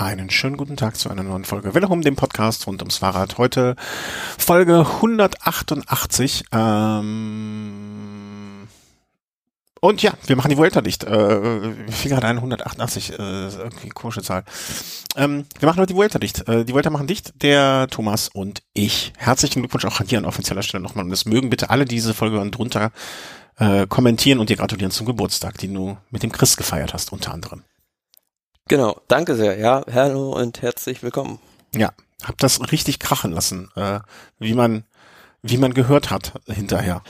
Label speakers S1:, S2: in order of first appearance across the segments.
S1: Einen schönen guten Tag zu einer neuen Folge um dem Podcast rund ums Fahrrad. Heute Folge 188. Ähm und ja, wir machen die Vuelta dicht. Äh, mir fiel gerade ein, 188, äh, irgendwie komische Zahl. Ähm, wir machen heute die Vuelta dicht. Äh, die Vuelta machen dicht, der Thomas und ich. Herzlichen Glückwunsch auch hier an offizieller Stelle nochmal. Und es mögen bitte alle diese Folge drunter äh, kommentieren und dir gratulieren zum Geburtstag, den du mit dem Chris gefeiert hast, unter anderem.
S2: Genau, danke sehr. Ja, hallo und herzlich willkommen.
S1: Ja, hab das richtig krachen lassen, äh, wie man wie man gehört hat hinterher.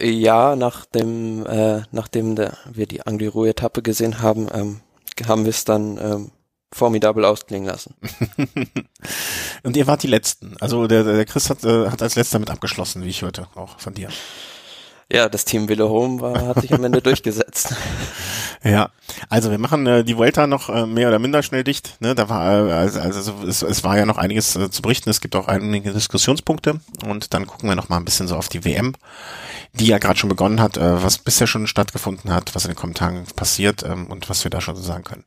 S2: Ja, nach dem äh, nachdem der, wir die Angliru-Etappe gesehen haben, ähm, haben wir es dann ähm, formidabel ausklingen lassen.
S1: und ihr wart die Letzten. Also der, der Chris hat, äh, hat als letzter mit abgeschlossen, wie ich hörte, auch von dir.
S2: Ja, das Team Wille Home war, hat sich am Ende durchgesetzt.
S1: Ja, also wir machen äh, die Vuelta noch äh, mehr oder minder schnell dicht. Ne? Da war äh, also, also es, es war ja noch einiges äh, zu berichten. Es gibt auch einige Diskussionspunkte und dann gucken wir noch mal ein bisschen so auf die WM, die ja gerade schon begonnen hat, äh, was bisher schon stattgefunden hat, was in den Kommentaren passiert ähm, und was wir da schon so sagen können.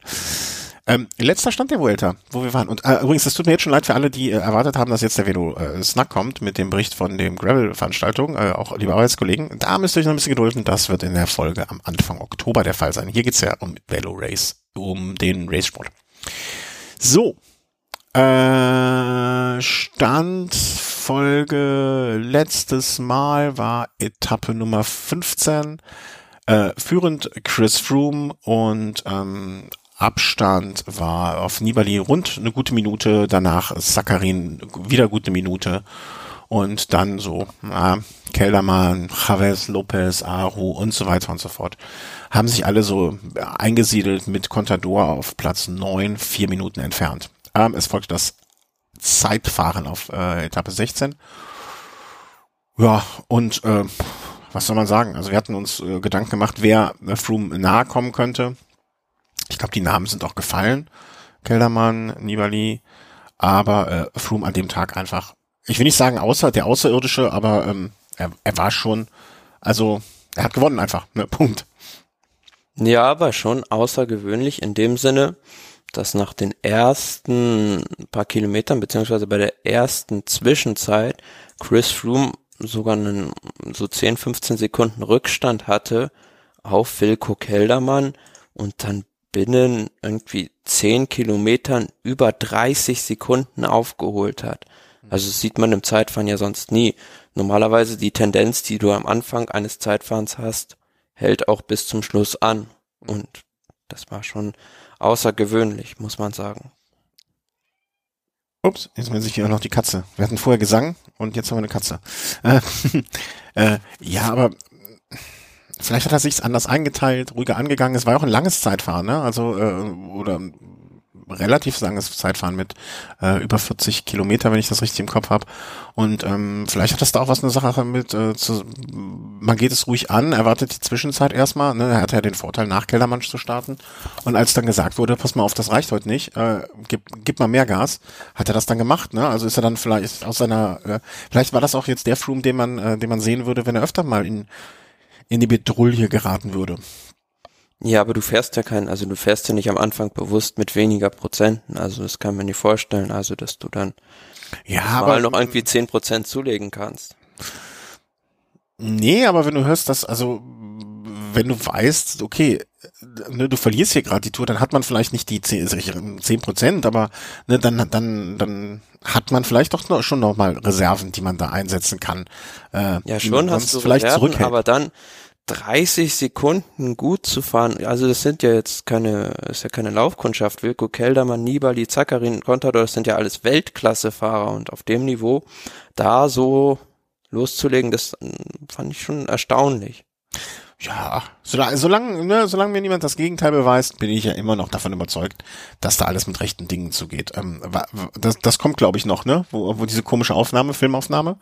S1: Ähm, letzter Stand der Vuelta, wo wir waren. Und äh, übrigens, es tut mir jetzt schon leid für alle, die äh, erwartet haben, dass jetzt der Velo äh, Snack kommt mit dem Bericht von dem Gravel-Veranstaltung, äh, auch liebe Arbeitskollegen. Da müsst ihr euch noch ein bisschen gedulden. Das wird in der Folge am Anfang Oktober der Fall sein. Hier geht's ja um Velo Race, um den Racesport. So. Äh, Standfolge letztes Mal war Etappe Nummer 15. Äh, führend Chris Froome und ähm, Abstand war auf Nibali rund eine gute Minute, danach Sakarin wieder gute Minute und dann so ja, Keldermann, Chavez, Lopez, Aru und so weiter und so fort haben sich alle so eingesiedelt mit Contador auf Platz neun, vier Minuten entfernt. Ähm, es folgt das Zeitfahren auf äh, Etappe 16. Ja, und äh, was soll man sagen? Also wir hatten uns äh, Gedanken gemacht, wer äh, Froome nahe kommen könnte. Ich glaube, die Namen sind auch gefallen. Keldermann, Nibali, aber äh, Froome an dem Tag einfach, ich will nicht sagen außer der Außerirdische, aber ähm, er, er war schon, also er hat gewonnen einfach, ne, Punkt.
S2: Ja, aber schon außergewöhnlich in dem Sinne, dass nach den ersten paar Kilometern, beziehungsweise bei der ersten Zwischenzeit, Chris Froome sogar einen so 10, 15 Sekunden Rückstand hatte auf Wilko Keldermann und dann binnen irgendwie zehn Kilometern über 30 Sekunden aufgeholt hat. Also das sieht man im Zeitfahren ja sonst nie. Normalerweise die Tendenz, die du am Anfang eines Zeitfahrens hast, hält auch bis zum Schluss an. Und das war schon außergewöhnlich, muss man sagen.
S1: Ups, jetzt meldet sich hier noch die Katze. Wir hatten vorher Gesang und jetzt haben wir eine Katze. Äh, äh, ja, aber vielleicht hat er sich's anders eingeteilt, ruhiger angegangen. Es war auch ein langes Zeitfahren, ne? Also äh, oder relativ langes Zeitfahren mit äh, über 40 Kilometer, wenn ich das richtig im Kopf habe. Und ähm, vielleicht hat das da auch was eine Sache mit, äh, zu, man geht es ruhig an, erwartet die Zwischenzeit erstmal, ne? er hatte ja den Vorteil, nach Kellermann zu starten. Und als dann gesagt wurde, pass mal auf, das reicht heute nicht, äh, gib, gib mal mehr Gas, hat er das dann gemacht, ne? Also ist er dann vielleicht aus seiner, äh, vielleicht war das auch jetzt der Froome, den man, äh, den man sehen würde, wenn er öfter mal in in die Bedrulle geraten würde.
S2: Ja, aber du fährst ja keinen, also du fährst ja nicht am Anfang bewusst mit weniger Prozenten. Also das kann man nicht vorstellen, also dass du dann
S1: ja,
S2: mal
S1: aber,
S2: noch irgendwie zehn Prozent zulegen kannst.
S1: Nee, aber wenn du hörst, dass, also wenn du weißt, okay, ne, du verlierst hier gerade die Tour, dann hat man vielleicht nicht die zehn Prozent, aber ne, dann, dann, dann hat man vielleicht doch noch, schon noch mal Reserven, die man da einsetzen kann.
S2: Äh, ja, schon hast du vielleicht Reserven, aber dann 30 Sekunden gut zu fahren, also das sind ja jetzt keine, ist ja keine Laufkundschaft. Wilko Keldermann, Nibali, Zakarin, Contador, das sind ja alles Weltklassefahrer und auf dem Niveau da so loszulegen, das hm, fand ich schon erstaunlich.
S1: Ja, solange, solange, ne, solange mir niemand das Gegenteil beweist, bin ich ja immer noch davon überzeugt, dass da alles mit rechten Dingen zugeht. Ähm, das, das kommt, glaube ich, noch, ne? Wo, wo diese komische Aufnahme, Filmaufnahme,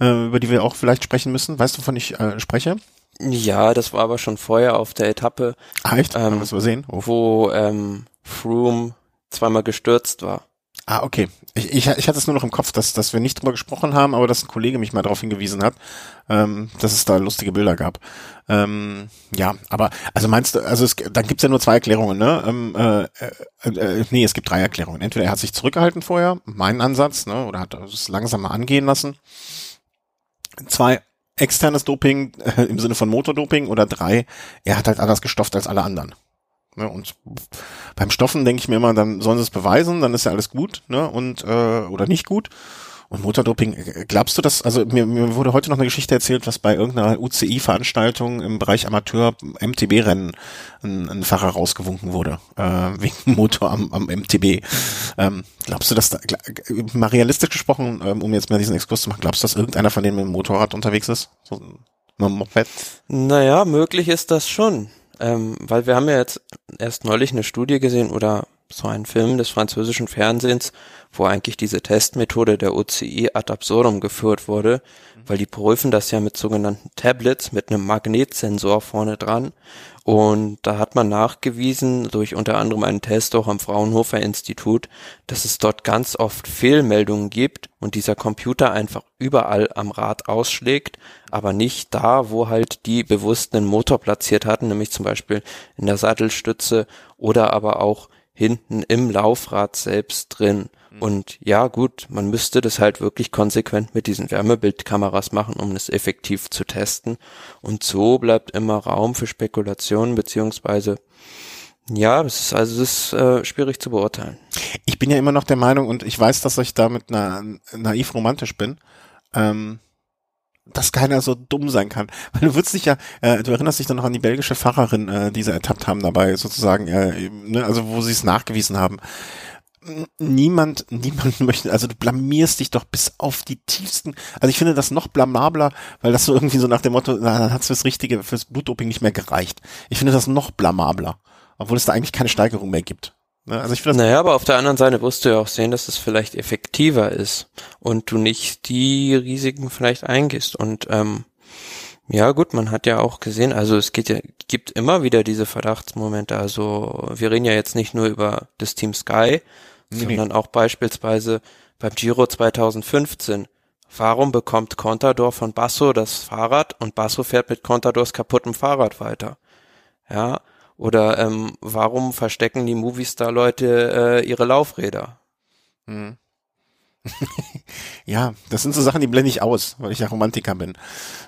S1: äh, über die wir auch vielleicht sprechen müssen. Weißt du, wovon ich äh, spreche?
S2: Ja, das war aber schon vorher auf der Etappe.
S1: Ah, echt? Ähm, Haben wir sehen?
S2: Oh. Wo ähm, Froome zweimal gestürzt war.
S1: Ah, okay. Ich, ich, ich hatte es nur noch im Kopf, dass, dass wir nicht drüber gesprochen haben, aber dass ein Kollege mich mal darauf hingewiesen hat, ähm, dass es da lustige Bilder gab. Ähm, ja, aber also meinst du, also es, dann gibt's ja nur zwei Erklärungen, ne? Ähm, äh, äh, äh, nee, es gibt drei Erklärungen. Entweder er hat sich zurückgehalten vorher, mein Ansatz, ne, oder hat es langsam mal angehen lassen. Zwei, externes Doping äh, im Sinne von Motordoping oder drei, er hat halt anders gestofft als alle anderen. Ne, und beim Stoffen denke ich mir immer, dann sollen sie es beweisen, dann ist ja alles gut, ne? Und äh, oder nicht gut. Und Motordoping, äh, glaubst du das? Also mir, mir wurde heute noch eine Geschichte erzählt, was bei irgendeiner UCI-Veranstaltung im Bereich Amateur MTB-Rennen ein, ein Fahrer rausgewunken wurde äh, wegen Motor am, am MTB. Ähm, glaubst du, dass da, mal realistisch gesprochen, ähm, um jetzt mal diesen Exkurs zu machen, glaubst du, dass irgendeiner von denen mit dem Motorrad unterwegs ist? So,
S2: dem Moped? Naja, möglich ist das schon. Ähm, weil wir haben ja jetzt erst neulich eine Studie gesehen oder so einen Film des französischen Fernsehens, wo eigentlich diese Testmethode der OCI ad absurdum geführt wurde, weil die prüfen das ja mit sogenannten Tablets mit einem Magnetsensor vorne dran. Und da hat man nachgewiesen, durch unter anderem einen Test auch am Fraunhofer Institut, dass es dort ganz oft Fehlmeldungen gibt und dieser Computer einfach überall am Rad ausschlägt, aber nicht da, wo halt die bewusst einen Motor platziert hatten, nämlich zum Beispiel in der Sattelstütze oder aber auch hinten im Laufrad selbst drin. Mhm. Und ja, gut, man müsste das halt wirklich konsequent mit diesen Wärmebildkameras machen, um es effektiv zu testen. Und so bleibt immer Raum für Spekulationen, beziehungsweise ja, es ist also es ist äh, schwierig zu beurteilen.
S1: Ich bin ja immer noch der Meinung und ich weiß, dass ich damit na, naiv romantisch bin. Ähm, dass keiner so dumm sein kann. Weil du würdest dich ja, äh, du erinnerst dich dann noch an die belgische Fahrerin, äh, die sie ertappt haben dabei, sozusagen, äh, ne, also wo sie es nachgewiesen haben. Niemand, niemand möchte, also du blamierst dich doch bis auf die tiefsten, also ich finde das noch blamabler, weil das so irgendwie so nach dem Motto, na, dann hat's fürs Richtige, fürs Blutdoping nicht mehr gereicht. Ich finde das noch blamabler, obwohl es da eigentlich keine Steigerung mehr gibt.
S2: Ne? Also ich finde naja, aber auf der anderen Seite wirst du ja auch sehen, dass es vielleicht effektiver ist und du nicht die Risiken vielleicht eingehst. Und ähm, ja gut, man hat ja auch gesehen, also es geht ja, gibt immer wieder diese Verdachtsmomente. Also wir reden ja jetzt nicht nur über das Team Sky, nee. sondern auch beispielsweise beim Giro 2015. Warum bekommt Contador von Basso das Fahrrad und Basso fährt mit Contadors kaputtem Fahrrad weiter? Ja, oder ähm, warum verstecken die Movistar-Leute äh, ihre Laufräder? Hm.
S1: ja, das sind so Sachen, die blende ich aus, weil ich ja Romantiker bin.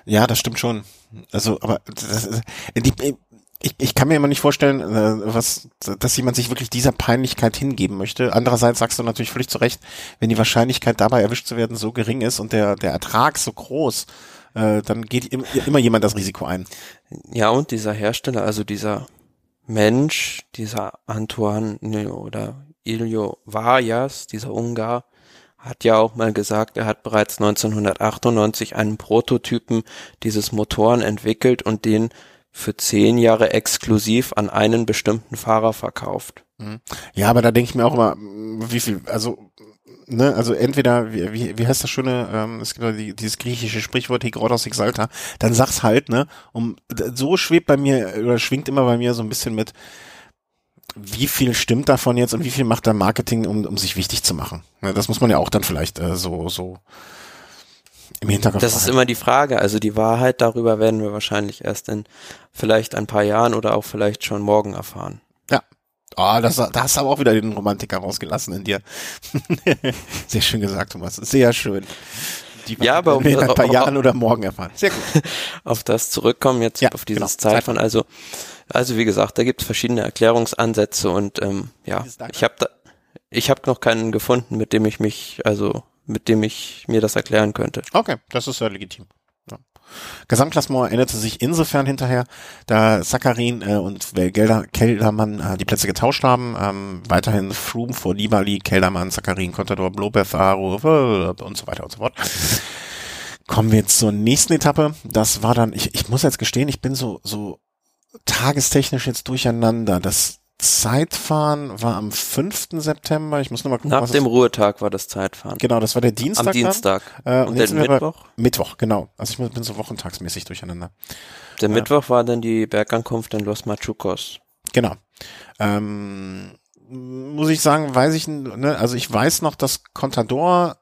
S1: Ja, das stimmt schon. Also, aber das, die, ich, ich kann mir immer nicht vorstellen, äh, was, dass jemand sich wirklich dieser Peinlichkeit hingeben möchte. Andererseits sagst du natürlich völlig zu Recht, wenn die Wahrscheinlichkeit dabei erwischt zu werden so gering ist und der, der Ertrag so groß, äh, dann geht immer jemand das Risiko ein.
S2: Ja, und dieser Hersteller, also dieser Mensch, dieser Antoine oder Ilio Varjas, dieser Ungar, hat ja auch mal gesagt, er hat bereits 1998 einen Prototypen dieses Motoren entwickelt und den für zehn Jahre exklusiv an einen bestimmten Fahrer verkauft.
S1: Mhm. Ja, aber da denke ich mir auch immer, wie viel, also ne, also entweder, wie, wie, wie heißt das schöne, ähm, es gibt ja die, dieses griechische Sprichwort Higrodos Exalta, dann sag's halt, ne, um, so schwebt bei mir, oder schwingt immer bei mir so ein bisschen mit, wie viel stimmt davon jetzt und wie viel macht da Marketing, um, um sich wichtig zu machen? Ne, das muss man ja auch dann vielleicht äh, so, so im Hintergrund.
S2: Das ist immer die Frage. Also die Wahrheit darüber werden wir wahrscheinlich erst in vielleicht ein paar Jahren oder auch vielleicht schon morgen erfahren.
S1: Ja, Oh, das, da hast du aber auch wieder den Romantiker rausgelassen in dir. Sehr schön gesagt, Thomas. Sehr schön.
S2: Die ja, aber
S1: um, in ein paar Jahren oder morgen erfahren. Sehr gut.
S2: Auf das zurückkommen jetzt ja, auf dieses genau. Zeitfahren. Also, also wie gesagt, da gibt es verschiedene Erklärungsansätze und ähm, ja, ich habe da, ich habe noch keinen gefunden, mit dem ich mich, also mit dem ich mir das erklären könnte.
S1: Okay, das ist ja legitim. Gesamtklassement änderte sich insofern hinterher, da Sakarin äh, und Gelder, Keldermann äh, die Plätze getauscht haben. Ähm, weiterhin Froome vor Nibali, Keldermann, Sakarin, Contador, Blobeth, Aro und so weiter und so fort. Kommen wir jetzt zur nächsten Etappe. Das war dann, ich, ich muss jetzt gestehen, ich bin so, so tagestechnisch jetzt durcheinander. Das Zeitfahren war am 5. September. Ich muss noch mal gucken.
S2: Nach dem Ruhetag war das Zeitfahren.
S1: Genau, das war der Dienstag.
S2: Am Dienstag.
S1: Äh, und, und der Mittwoch? Mittwoch, genau. Also ich bin so wochentagsmäßig durcheinander.
S2: Der äh, Mittwoch war dann die Bergankunft in Los Machucos.
S1: Genau. Ähm, muss ich sagen, weiß ich, ne, also ich weiß noch, dass Contador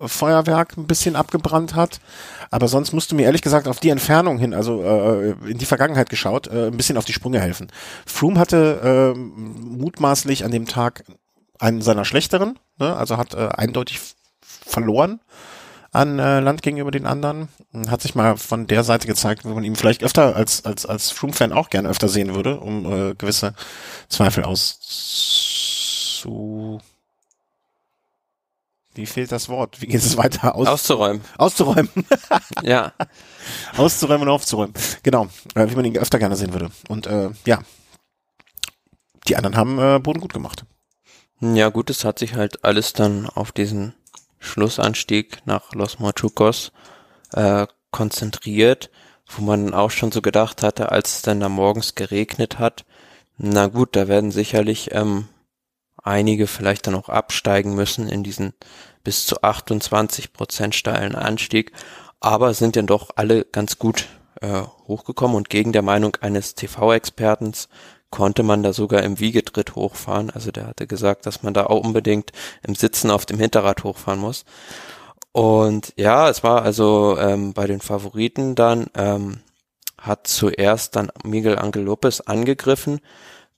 S1: Feuerwerk ein bisschen abgebrannt hat. Aber sonst musst du mir ehrlich gesagt auf die Entfernung hin, also äh, in die Vergangenheit geschaut, äh, ein bisschen auf die Sprünge helfen. Froome hatte äh, mutmaßlich an dem Tag einen seiner schlechteren, ne? also hat äh, eindeutig verloren an äh, Land gegenüber den anderen. Hat sich mal von der Seite gezeigt, wo man ihn vielleicht öfter als als als Froome-Fan auch gerne öfter sehen würde, um äh, gewisse Zweifel auszu wie fehlt das Wort? Wie geht es weiter?
S2: Aus auszuräumen.
S1: Auszuräumen.
S2: ja.
S1: Auszuräumen und aufzuräumen. Genau. Äh, wie man ihn öfter gerne sehen würde. Und äh, ja. Die anderen haben äh, Boden gut gemacht.
S2: Ja, gut, es hat sich halt alles dann auf diesen Schlussanstieg nach Los Machucos äh, konzentriert, wo man auch schon so gedacht hatte, als es dann da morgens geregnet hat, na gut, da werden sicherlich ähm, einige vielleicht dann auch absteigen müssen in diesen bis zu 28 Prozent steilen Anstieg, aber sind dann doch alle ganz gut äh, hochgekommen und gegen der Meinung eines TV-Expertens konnte man da sogar im Wiegetritt hochfahren. Also der hatte gesagt, dass man da auch unbedingt im Sitzen auf dem Hinterrad hochfahren muss. Und ja, es war also ähm, bei den Favoriten dann, ähm, hat zuerst dann Miguel Angel Lopez angegriffen.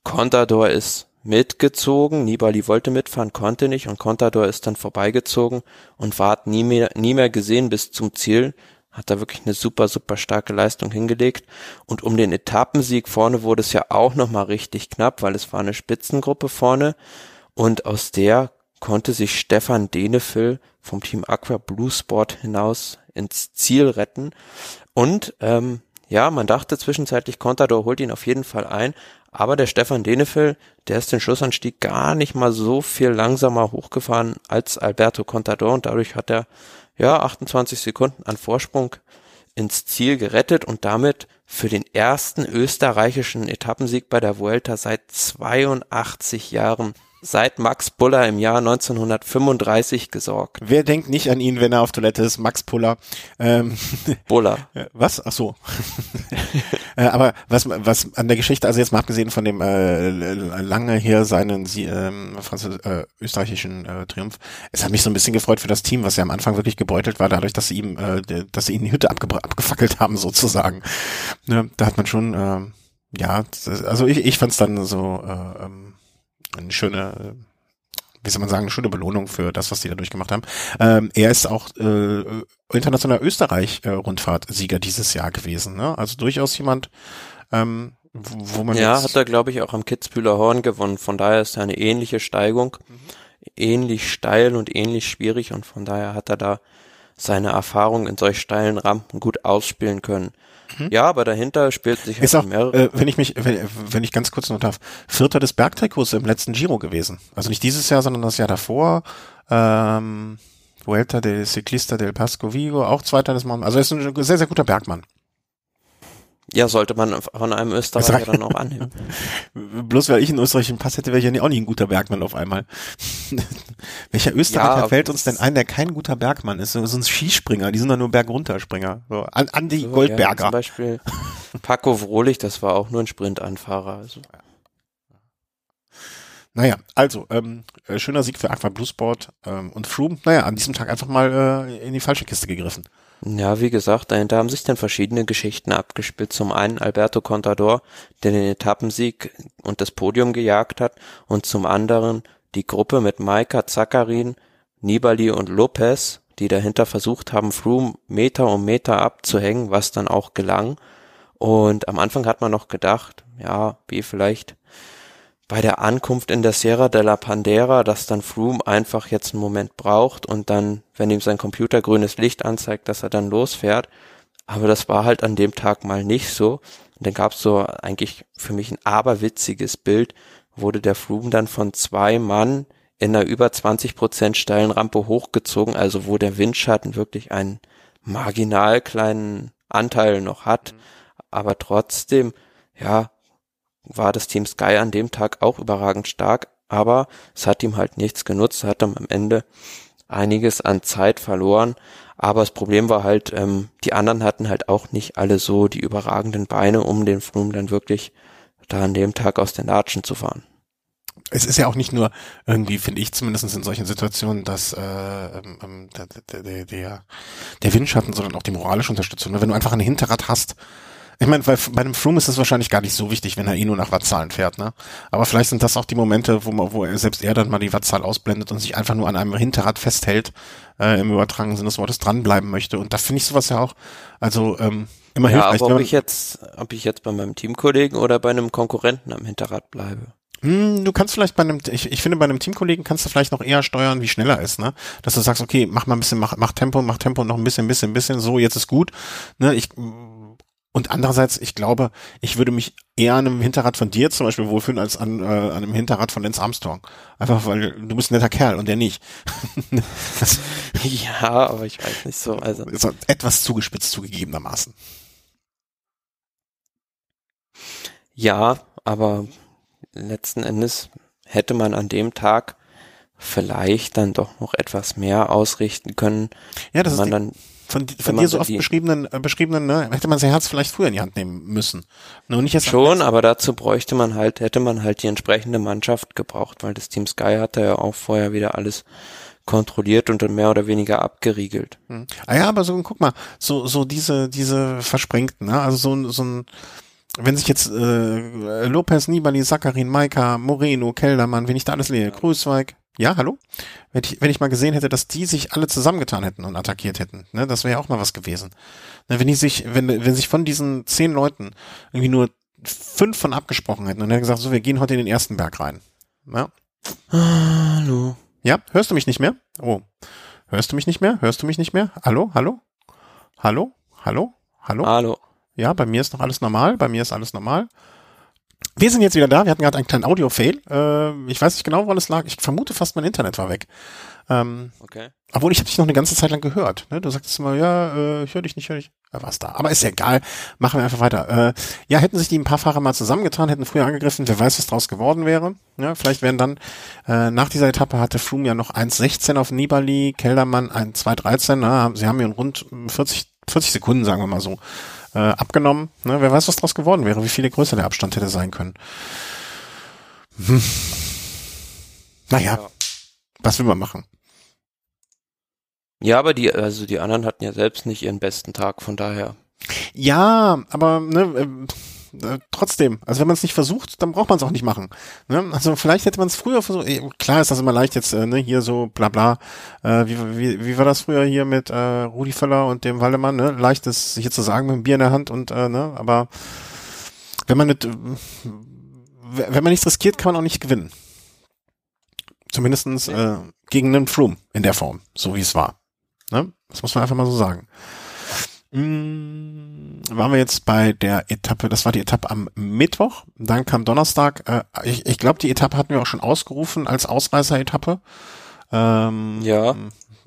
S2: Contador ist mitgezogen. Nibali wollte mitfahren, konnte nicht und Contador ist dann vorbeigezogen und war nie mehr, nie mehr gesehen bis zum Ziel. Hat da wirklich eine super, super starke Leistung hingelegt. Und um den Etappensieg vorne wurde es ja auch nochmal richtig knapp, weil es war eine Spitzengruppe vorne. Und aus der konnte sich Stefan Denefil vom Team Aqua Blue Sport hinaus ins Ziel retten. Und ähm, ja, man dachte zwischenzeitlich, Contador holt ihn auf jeden Fall ein, aber der Stefan Denefil, der ist den Schlussanstieg gar nicht mal so viel langsamer hochgefahren als Alberto Contador und dadurch hat er ja 28 Sekunden an Vorsprung ins Ziel gerettet und damit für den ersten österreichischen Etappensieg bei der Vuelta seit 82 Jahren seit Max Buller im Jahr 1935 gesorgt.
S1: Wer denkt nicht an ihn, wenn er auf Toilette ist? Max Buller. Ähm,
S2: Buller.
S1: Was? Ach so. äh, aber was, was an der Geschichte, also jetzt mal abgesehen von dem äh, lange her seinen ähm, Französ äh, österreichischen äh, Triumph, es hat mich so ein bisschen gefreut für das Team, was ja am Anfang wirklich gebeutelt war, dadurch, dass sie ihm, äh, dass sie ihn die Hütte abge abgefackelt haben sozusagen. Ne, da hat man schon, äh, ja, also ich, ich fand es dann so äh, ähm, eine schöne, wie soll man sagen, eine schöne Belohnung für das, was die da durchgemacht haben. Ähm, er ist auch äh, internationaler Österreich-Rundfahrtsieger dieses Jahr gewesen. Ne? Also durchaus jemand, ähm, wo man
S2: ja hat er glaube ich auch am Kitzbühler Horn gewonnen. Von daher ist er eine ähnliche Steigung, mhm. ähnlich steil und ähnlich schwierig und von daher hat er da seine Erfahrung in solch steilen Rampen gut ausspielen können. Mhm. Ja, aber dahinter spielt sich
S1: halt auch, mehrere. Äh, wenn ich mich, wenn, wenn ich ganz kurz noch darf, Vierter des Bergtrikots im letzten Giro gewesen. Also nicht dieses Jahr, sondern das Jahr davor. Ähm, Vuelta del Ciclista del Pasco Vigo, auch Zweiter des Mann. Also er ist ein sehr, sehr guter Bergmann.
S2: Ja, sollte man von einem Österreicher dann auch annehmen.
S1: Bloß weil ich einen österreichischen Pass hätte, wäre ich ja auch nicht ein guter Bergmann auf einmal. Welcher Österreicher ja, fällt uns denn ein, der kein guter Bergmann ist? So, ein Skispringer, die sind dann nur Bergunterspringer. So, an, an die so, Goldberger. Ja,
S2: zum Beispiel Paco Frohlich, das war auch nur ein Sprintanfahrer. Also.
S1: Naja, also, ähm, äh, schöner Sieg für Aqua Blue Sport ähm, und Froome, naja, an diesem Tag einfach mal äh, in die falsche Kiste gegriffen.
S2: Ja, wie gesagt, dahinter haben sich dann verschiedene Geschichten abgespielt. Zum einen Alberto Contador, der den Etappensieg und das Podium gejagt hat, und zum anderen die Gruppe mit Maika Zakarin, Nibali und Lopez, die dahinter versucht haben, Froome Meter um Meter abzuhängen, was dann auch gelang. Und am Anfang hat man noch gedacht, ja, wie vielleicht bei der Ankunft in der Sierra de la Pandera, dass dann Froome einfach jetzt einen Moment braucht und dann, wenn ihm sein Computer grünes Licht anzeigt, dass er dann losfährt. Aber das war halt an dem Tag mal nicht so. Und dann gab's so eigentlich für mich ein aberwitziges Bild, wurde der Froome dann von zwei Mann in einer über 20 Prozent steilen Rampe hochgezogen, also wo der Windschatten wirklich einen marginal kleinen Anteil noch hat, mhm. aber trotzdem, ja, war das Team Sky an dem Tag auch überragend stark, aber es hat ihm halt nichts genutzt, hat dann am Ende einiges an Zeit verloren. Aber das Problem war halt, ähm, die anderen hatten halt auch nicht alle so die überragenden Beine, um den Froome dann wirklich da an dem Tag aus den Latschen zu fahren.
S1: es ist ja auch nicht nur irgendwie, finde ich zumindest in solchen Situationen, dass äh, ähm, ähm der, der, der, der Windschatten, sondern auch die moralische Unterstützung. Ne? Wenn du einfach ein Hinterrad hast, ich meine, bei, bei einem Froome ist es wahrscheinlich gar nicht so wichtig, wenn er eh nur nach Wattzahlen fährt, ne? Aber vielleicht sind das auch die Momente, wo man, wo er, selbst er dann mal die Wattzahl ausblendet und sich einfach nur an einem Hinterrad festhält, äh, im übertragenen Sinne des Wortes dranbleiben möchte. Und da finde ich sowas ja auch, also ähm, immer
S2: ja,
S1: hilfreich.
S2: Aber ob ich jetzt, ob ich jetzt bei meinem Teamkollegen oder bei einem Konkurrenten am Hinterrad bleibe.
S1: Hm, du kannst vielleicht bei einem, ich, ich finde, bei einem Teamkollegen kannst du vielleicht noch eher steuern, wie schnell er ist, ne? Dass du sagst, okay, mach mal ein bisschen, mach, mach Tempo, mach Tempo noch ein bisschen, bisschen, bisschen, so, jetzt ist gut. Ne? Ich und andererseits, ich glaube, ich würde mich eher an einem Hinterrad von dir zum Beispiel wohlfühlen als an, äh, an einem Hinterrad von Lance Armstrong. Einfach weil du bist ein netter Kerl und der nicht.
S2: ja, aber ich weiß nicht so. Also
S1: so etwas zugespitzt zugegebenermaßen.
S2: Ja, aber letzten Endes hätte man an dem Tag vielleicht dann doch noch etwas mehr ausrichten können.
S1: Ja, das
S2: ist
S1: die,
S2: dann
S1: von, von dir so oft beschriebenen, äh, beschriebenen, ne, hätte man sein Herz vielleicht früher in die Hand nehmen müssen.
S2: Nur nicht jetzt Schon, aber dazu bräuchte man halt, hätte man halt die entsprechende Mannschaft gebraucht, weil das Team Sky hatte ja auch vorher wieder alles kontrolliert und dann mehr oder weniger abgeriegelt.
S1: Hm. Ah ja, aber so, guck mal, so, so diese, diese Versprengten, ne, also so, so ein, wenn sich jetzt äh, Lopez, Nibali, Sakarin, Maika, Moreno, Keldermann, wenn ich da alles lese, Grüßweig, ja, hallo? Wenn ich, wenn ich mal gesehen hätte, dass die sich alle zusammengetan hätten und attackiert hätten, ne, das wäre ja auch mal was gewesen. Ne, wenn die sich, wenn, wenn sich von diesen zehn Leuten irgendwie nur fünf von abgesprochen hätten und hätten gesagt, so, wir gehen heute in den ersten Berg rein. Ja.
S2: Hallo.
S1: Ja, hörst du mich nicht mehr? Oh. Hörst du mich nicht mehr? Hörst du mich nicht mehr? Hallo? Hallo? Hallo? Hallo? Hallo?
S2: Hallo.
S1: Ja, bei mir ist noch alles normal. Bei mir ist alles normal. Wir sind jetzt wieder da. Wir hatten gerade einen kleinen Audio-Fail. Äh, ich weiß nicht genau, woran es lag. Ich vermute fast, mein Internet war weg. Ähm, okay. Obwohl, ich habe dich noch eine ganze Zeit lang gehört. Ne? Du sagtest immer, ja, äh, ich höre dich nicht, höre dich. Ja, war's da. Aber ist ja egal. Machen wir einfach weiter. Äh, ja, hätten sich die ein paar Fahrer mal zusammengetan, hätten früher angegriffen, wer weiß, was draus geworden wäre. Ja, vielleicht wären dann, äh, nach dieser Etappe hatte Froome ja noch 1,16 auf Nibali, Keldermann 1,213. Ne? Sie haben ihn rund 40, 40 Sekunden, sagen wir mal so, äh, abgenommen. Ne? Wer weiß, was daraus geworden wäre, wie viel größer der Abstand hätte sein können. Hm. Naja, ja. was will man machen?
S2: Ja, aber die, also die anderen hatten ja selbst nicht ihren besten Tag, von daher.
S1: Ja, aber ne, äh, äh, trotzdem, also wenn man es nicht versucht, dann braucht man es auch nicht machen. Ne? Also vielleicht hätte man es früher versucht. Eh, klar ist das immer leicht jetzt, äh, ne, hier so bla bla. Äh, wie, wie, wie war das früher hier mit äh, Rudi Völler und dem Waldemann? Ne? Leicht ist hier zu sagen mit dem Bier in der Hand und äh, ne, aber wenn man nicht, wenn man nichts riskiert, kann man auch nicht gewinnen. Zumindestens äh, gegen einen Froome in der Form, so wie es war. Ne? Das muss man einfach mal so sagen. Hm, waren wir jetzt bei der Etappe, das war die Etappe am Mittwoch, dann kam Donnerstag, äh, ich, ich glaube, die Etappe hatten wir auch schon ausgerufen als Ausreißer-Etappe. Ähm,
S2: ja.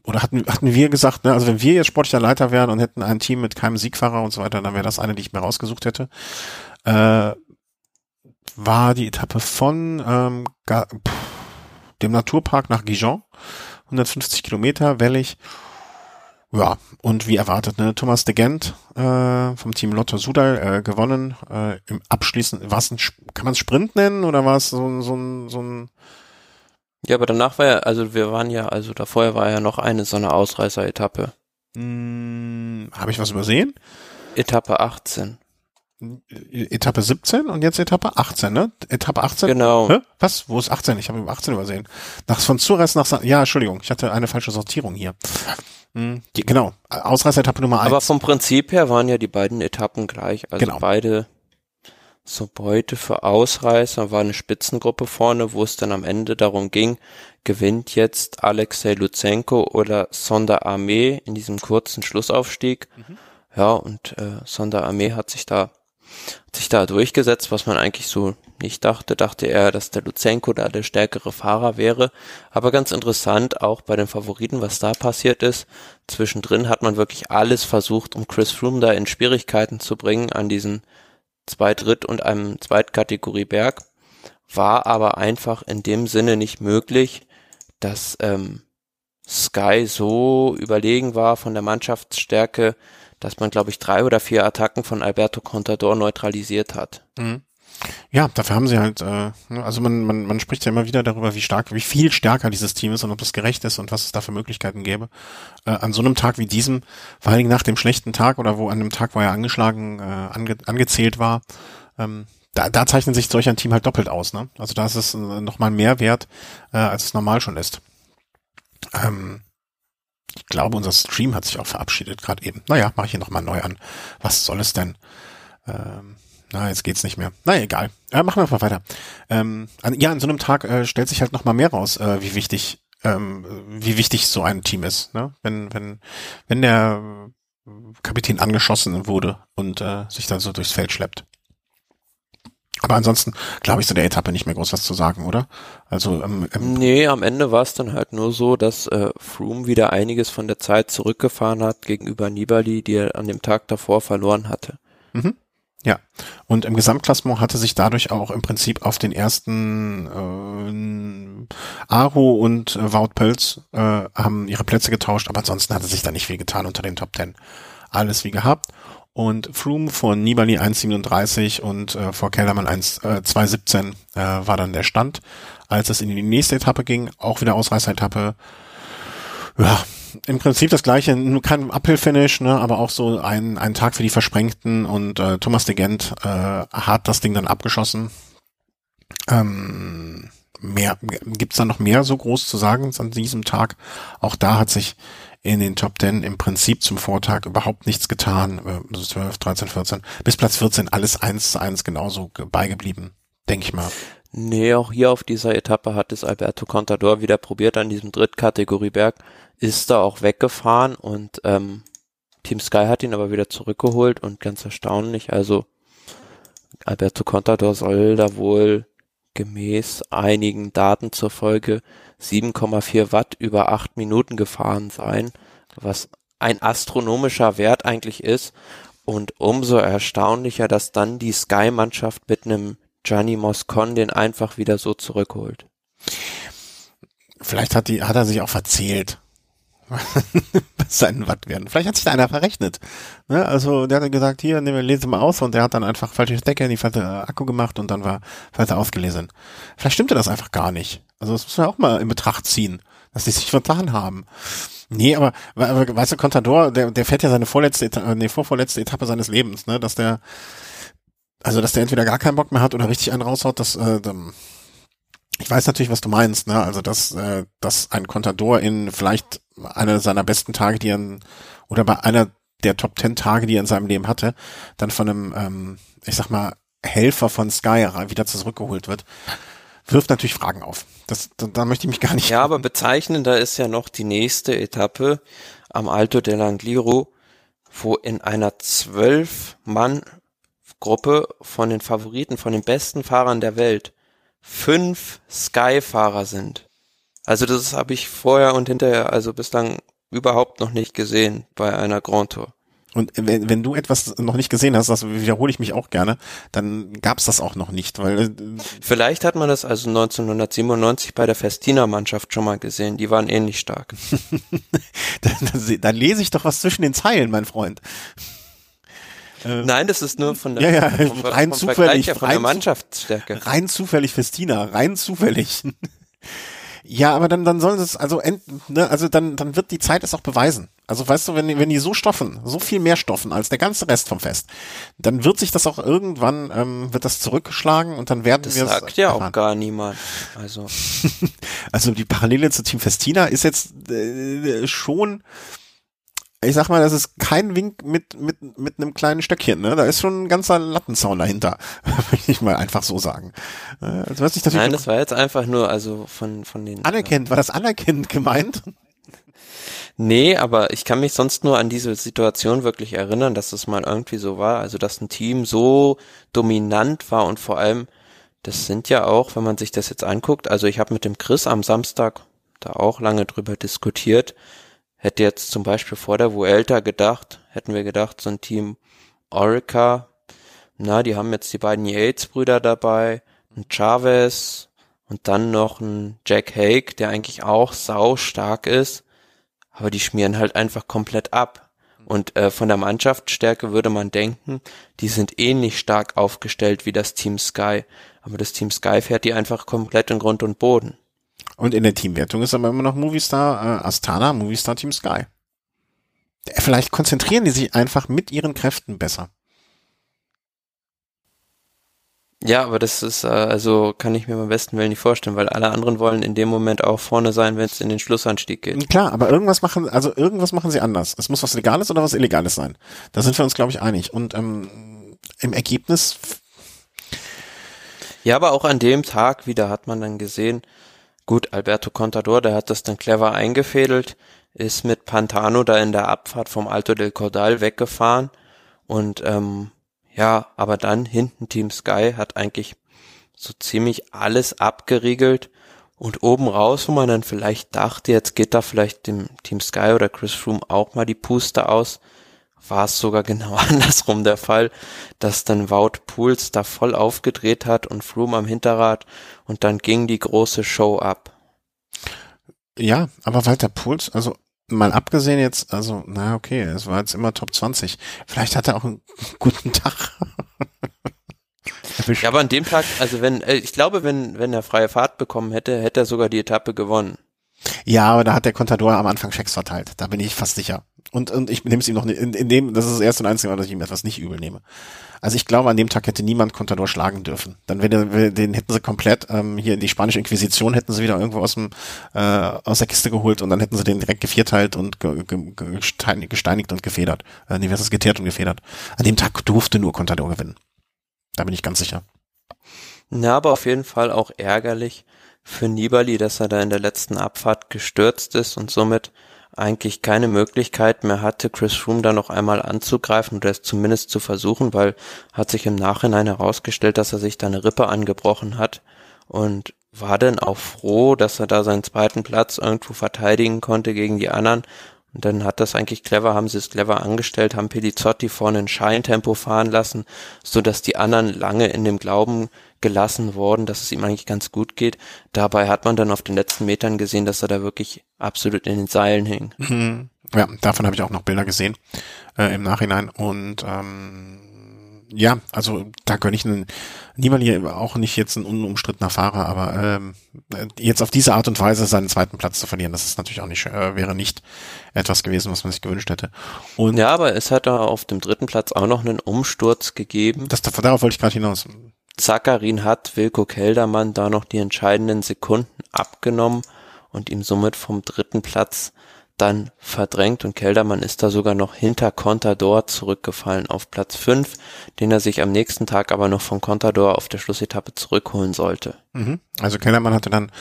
S1: Oder hatten, hatten wir gesagt, ne, also wenn wir jetzt sportlicher Leiter wären und hätten ein Team mit keinem Siegfahrer und so weiter, dann wäre das eine, die ich mir rausgesucht hätte. Äh, war die Etappe von ähm, dem Naturpark nach Gijon, 150 Kilometer, wellig. Ja, und wie erwartet, ne, Thomas de Gent äh, vom Team Lotto Sudal äh, gewonnen. Äh, Im Abschließen, was ein, kann man es Sprint nennen oder war es so, so, ein, so ein
S2: Ja, aber danach war ja, also wir waren ja, also davor war ja noch eine so eine Ausreißer-Etappe.
S1: Hm, Habe ich was übersehen?
S2: Etappe 18.
S1: Etappe 17 und jetzt Etappe 18, ne? Etappe 18.
S2: Genau.
S1: Hä? Was? Wo ist 18? Ich habe 18 übersehen. Nach von Zures nach Sa Ja, Entschuldigung, ich hatte eine falsche Sortierung hier. Hm, die, genau, Ausreißer-Etappe Nummer 1.
S2: Aber vom Prinzip her waren ja die beiden Etappen gleich. Also genau. beide so Beute für Ausreißer war eine Spitzengruppe vorne, wo es dann am Ende darum ging, gewinnt jetzt Alexei Luzenko oder Sonder Armee in diesem kurzen Schlussaufstieg. Mhm. Ja, und äh, Sonder Armee hat sich da sich da durchgesetzt, was man eigentlich so nicht dachte. Dachte er, dass der Luzenko da der stärkere Fahrer wäre. Aber ganz interessant, auch bei den Favoriten, was da passiert ist. Zwischendrin hat man wirklich alles versucht, um Chris Froome da in Schwierigkeiten zu bringen an diesen Zweit-, und einem Zweitkategorie Berg. War aber einfach in dem Sinne nicht möglich, dass ähm, Sky so überlegen war von der Mannschaftsstärke, dass man, glaube ich, drei oder vier Attacken von Alberto Contador neutralisiert hat. Mhm.
S1: Ja, dafür haben sie halt, äh, ne, also man, man, man spricht ja immer wieder darüber, wie stark, wie viel stärker dieses Team ist und ob das gerecht ist und was es da für Möglichkeiten gäbe. Äh, an so einem Tag wie diesem, vor allen Dingen nach dem schlechten Tag oder wo an einem Tag, wo er angeschlagen, äh, ange, angezählt war, ähm, da, da zeichnet sich solch ein Team halt doppelt aus. Ne? Also da ist es äh, nochmal mehr wert, äh, als es normal schon ist. Ähm, ich glaube, unser Stream hat sich auch verabschiedet gerade eben. Naja, mache ich hier nochmal neu an. Was soll es denn? Ähm, na, jetzt geht's nicht mehr. Na, egal. Äh, machen wir mal weiter. Ähm, an, ja, an so einem Tag äh, stellt sich halt nochmal mehr raus, äh, wie wichtig, ähm, wie wichtig so ein Team ist. Ne? Wenn, wenn, wenn der Kapitän angeschossen wurde und äh, sich dann so durchs Feld schleppt. Aber ansonsten glaube ich zu der Etappe nicht mehr groß was zu sagen, oder? Also
S2: ähm, ähm nee, am Ende war es dann halt nur so, dass äh, Froome wieder einiges von der Zeit zurückgefahren hat gegenüber Nibali, die er an dem Tag davor verloren hatte.
S1: Mhm. Ja, und im Gesamtklassement hatte sich dadurch auch im Prinzip auf den ersten äh, Aro und äh, Wout Pölz äh, haben ihre Plätze getauscht, aber ansonsten hatte sich da nicht viel getan unter den Top Ten. Alles wie gehabt und Froome von Nibali 1,37 und äh, vor Kellermann 1, äh, 2,17 äh, war dann der Stand. Als es in die nächste Etappe ging, auch wieder Ausreißer-Etappe, ja, im Prinzip das gleiche, nur kein Uphill-Finish, ne, aber auch so ein, ein Tag für die Versprengten und äh, Thomas de Gent äh, hat das Ding dann abgeschossen. Ähm, mehr, gibt's da noch mehr so groß zu sagen an diesem Tag? Auch da hat sich in den Top 10 im Prinzip zum Vortag überhaupt nichts getan. 12, 13, 14. Bis Platz 14 alles eins zu eins genauso beigeblieben, denke ich mal.
S2: Nee, auch hier auf dieser Etappe hat es Alberto Contador wieder probiert an diesem Drittkategorieberg, ist da auch weggefahren und ähm, Team Sky hat ihn aber wieder zurückgeholt und ganz erstaunlich, also Alberto Contador soll da wohl gemäß einigen Daten zur Folge 7,4 Watt über acht Minuten gefahren sein, was ein astronomischer Wert eigentlich ist. Und umso erstaunlicher, dass dann die Sky-Mannschaft mit einem Gianni Moscon den einfach wieder so zurückholt.
S1: Vielleicht hat die, hat er sich auch verzählt. seinen Watt werden. Vielleicht hat sich da einer verrechnet. Ne? Also der hat gesagt, hier, nehmen wir lese mal aus und der hat dann einfach falsche Stecker in die falsche Akku gemacht und dann war falsch ausgelesen. Vielleicht stimmte das einfach gar nicht. Also das muss man auch mal in Betracht ziehen, dass die sich vertan haben. Nee, aber, aber weißt du, Contador, der, der fährt ja seine vorletzte, Etappe, nee, vorvorletzte Etappe seines Lebens, ne, dass der, also dass der entweder gar keinen Bock mehr hat oder richtig einen raushaut, das, äh, ich weiß natürlich, was du meinst, ne, also dass, äh, dass ein Contador in vielleicht einer seiner besten Tage, die er, oder bei einer der Top Ten Tage, die er in seinem Leben hatte, dann von einem, ähm, ich sag mal, Helfer von Sky wieder zurückgeholt wird wirft natürlich Fragen auf. Das, da, da möchte ich mich gar nicht.
S2: Ja, aber bezeichnender ist ja noch die nächste Etappe am Alto dell'Angliru, wo in einer zwölf Mann Gruppe von den Favoriten, von den besten Fahrern der Welt, fünf Sky-Fahrer sind. Also das habe ich vorher und hinterher, also bislang überhaupt noch nicht gesehen bei einer Grand Tour.
S1: Und wenn, wenn du etwas noch nicht gesehen hast, das wiederhole ich mich auch gerne, dann gab's das auch noch nicht, weil äh,
S2: vielleicht hat man das also 1997 bei der Festina-Mannschaft schon mal gesehen. Die waren ähnlich stark.
S1: dann, dann lese ich doch was zwischen den Zeilen, mein Freund.
S2: Äh, Nein, das ist nur von
S1: der, ja, ja, vom, rein vom zufällig,
S2: von der Mannschaftsstärke.
S1: Rein zufällig Festina, rein zufällig. Ja, aber dann, dann sollen sie es, also, end, ne, also dann, dann wird die Zeit es auch beweisen. Also weißt du, wenn, die wenn die so stoffen, so viel mehr stoffen als der ganze Rest vom Fest, dann wird sich das auch irgendwann, ähm, wird das zurückgeschlagen und dann werden wir
S2: es. Das sagt ja erfahren. auch gar niemand. Also.
S1: also die Parallele zu Team Festina ist jetzt äh, schon ich sag mal, das ist kein Wink mit, mit, mit einem kleinen Stöckchen, ne? Da ist schon ein ganzer Lattenzaun dahinter, würde ich mal einfach so sagen.
S2: Also, was ich Nein, das war jetzt einfach nur, also von, von den.
S1: Anerkennt, war das anerkennend gemeint?
S2: Nee, aber ich kann mich sonst nur an diese Situation wirklich erinnern, dass es mal irgendwie so war, also dass ein Team so dominant war und vor allem, das sind ja auch, wenn man sich das jetzt anguckt, also ich habe mit dem Chris am Samstag da auch lange drüber diskutiert, Hätte jetzt zum Beispiel vor der Vuelta gedacht, hätten wir gedacht, so ein Team Orica, na, die haben jetzt die beiden Yates-Brüder dabei, ein Chavez und dann noch ein Jack Hake, der eigentlich auch sau stark ist, aber die schmieren halt einfach komplett ab. Und äh, von der Mannschaftsstärke würde man denken, die sind ähnlich stark aufgestellt wie das Team Sky. Aber das Team Sky fährt die einfach komplett in Grund und Boden.
S1: Und in der Teamwertung ist aber immer noch Movistar äh, Astana, Movistar Team Sky. Vielleicht konzentrieren die sich einfach mit ihren Kräften besser.
S2: Ja, aber das ist, äh, also kann ich mir beim besten Willen nicht vorstellen, weil alle anderen wollen in dem Moment auch vorne sein, wenn es in den Schlussanstieg geht.
S1: Klar, aber irgendwas machen, also irgendwas machen sie anders. Es muss was Legales oder was Illegales sein. Da sind wir uns, glaube ich, einig. Und ähm, im Ergebnis.
S2: Ja, aber auch an dem Tag wieder hat man dann gesehen, gut, Alberto Contador, der hat das dann clever eingefädelt, ist mit Pantano da in der Abfahrt vom Alto del Cordal weggefahren und ähm, ja, aber dann hinten Team Sky hat eigentlich so ziemlich alles abgeriegelt und oben raus, wo man dann vielleicht dachte, jetzt geht da vielleicht dem Team Sky oder Chris Froome auch mal die Puste aus, war es sogar genau andersrum der Fall, dass dann Wout Pools da voll aufgedreht hat und Froome am Hinterrad und dann ging die große Show ab.
S1: Ja, aber Walter Puls, also mal abgesehen jetzt, also, na okay, es war jetzt immer Top 20. Vielleicht hat er auch einen guten Tag.
S2: ja, aber an dem Tag, also wenn, äh, ich glaube, wenn, wenn er freie Fahrt bekommen hätte, hätte er sogar die Etappe gewonnen.
S1: Ja, aber da hat der Contador am Anfang Schecks verteilt. Da bin ich fast sicher. Und, und ich nehme es ihm noch in, in dem, das ist das erste und einzige Mal, dass ich ihm etwas nicht übel nehme. Also ich glaube, an dem Tag hätte niemand Contador schlagen dürfen. Dann wäre den hätten sie komplett, ähm, hier in die spanische Inquisition hätten sie wieder irgendwo aus dem, äh, aus der Kiste geholt und dann hätten sie den direkt gevierteilt und ge, ge, gesteinigt und gefedert. Äh, nee, was ist geteert und gefedert. An dem Tag durfte nur Contador gewinnen. Da bin ich ganz sicher.
S2: Na, aber auf jeden Fall auch ärgerlich für Nibali, dass er da in der letzten Abfahrt gestürzt ist und somit eigentlich keine Möglichkeit mehr hatte, Chris Froome da noch einmal anzugreifen oder es zumindest zu versuchen, weil hat sich im Nachhinein herausgestellt, dass er sich da eine Rippe angebrochen hat und war dann auch froh, dass er da seinen zweiten Platz irgendwo verteidigen konnte gegen die anderen. Und dann hat das eigentlich clever, haben sie es clever angestellt, haben Pelizzotti vorne ein Scheintempo fahren lassen, so dass die anderen lange in dem Glauben gelassen worden, dass es ihm eigentlich ganz gut geht. Dabei hat man dann auf den letzten Metern gesehen, dass er da wirklich absolut in den Seilen hing.
S1: Mhm. Ja, davon habe ich auch noch Bilder gesehen äh, im Nachhinein und ähm, ja, also da gönne ich einen, niemand auch nicht jetzt ein unumstrittener Fahrer, aber ähm, jetzt auf diese Art und Weise seinen zweiten Platz zu verlieren, das ist natürlich auch nicht, äh, wäre nicht etwas gewesen, was man sich gewünscht hätte.
S2: Und ja, aber es hat da auf dem dritten Platz auch noch einen Umsturz gegeben.
S1: Das, darauf wollte ich gerade hinaus.
S2: Zakarin hat Wilko Keldermann da noch die entscheidenden Sekunden abgenommen und ihm somit vom dritten Platz dann verdrängt und Keldermann ist da sogar noch hinter Contador zurückgefallen auf Platz 5, den er sich am nächsten Tag aber noch von Contador auf der Schlussetappe zurückholen sollte.
S1: Mhm. Also Keldermann hatte dann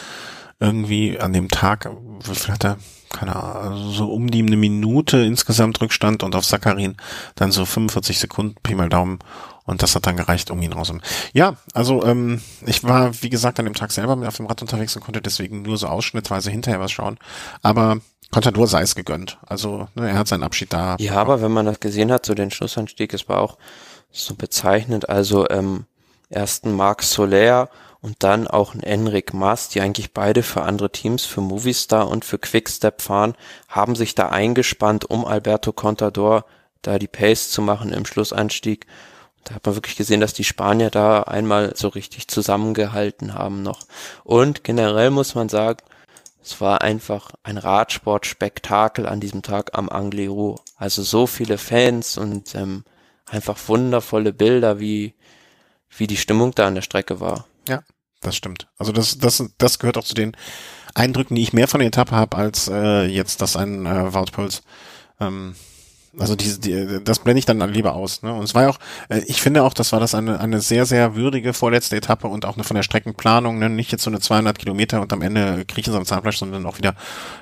S1: irgendwie an dem Tag, wie viel hat er? Keine Ahnung, so um die eine Minute insgesamt Rückstand und auf Sakarin dann so 45 Sekunden, Pi mal Daumen und das hat dann gereicht, um ihn raus. Ja, also ähm, ich war, wie gesagt, an dem Tag selber mit auf dem Rad unterwegs und konnte deswegen nur so ausschnittweise hinterher was schauen. Aber Contador sei es gegönnt. Also ne, er hat seinen Abschied da.
S2: Ja, aber wenn man das gesehen hat, so den Schlussanstieg, es war auch so bezeichnend. Also ähm, ersten Marc Soler und dann auch ein Enric Mas, die eigentlich beide für andere Teams, für Movistar und für Quickstep fahren, haben sich da eingespannt, um Alberto Contador da die Pace zu machen im Schlussanstieg. Da hat man wirklich gesehen, dass die Spanier da einmal so richtig zusammengehalten haben noch. Und generell muss man sagen, es war einfach ein Radsportspektakel an diesem Tag am Angliru. Also so viele Fans und ähm, einfach wundervolle Bilder, wie, wie die Stimmung da an der Strecke war.
S1: Ja, das stimmt. Also das, das, das gehört auch zu den Eindrücken, die ich mehr von der Etappe habe, als äh, jetzt, dass ein äh, Wout Puls ähm, also diese, die, das blende ich dann lieber aus. Ne? Und es war ja auch, äh, ich finde auch, das war das eine, eine sehr, sehr würdige vorletzte Etappe und auch eine von der Streckenplanung, ne? nicht jetzt so eine 200 Kilometer und am Ende kriechen sie am Zahnfleisch, sondern auch wieder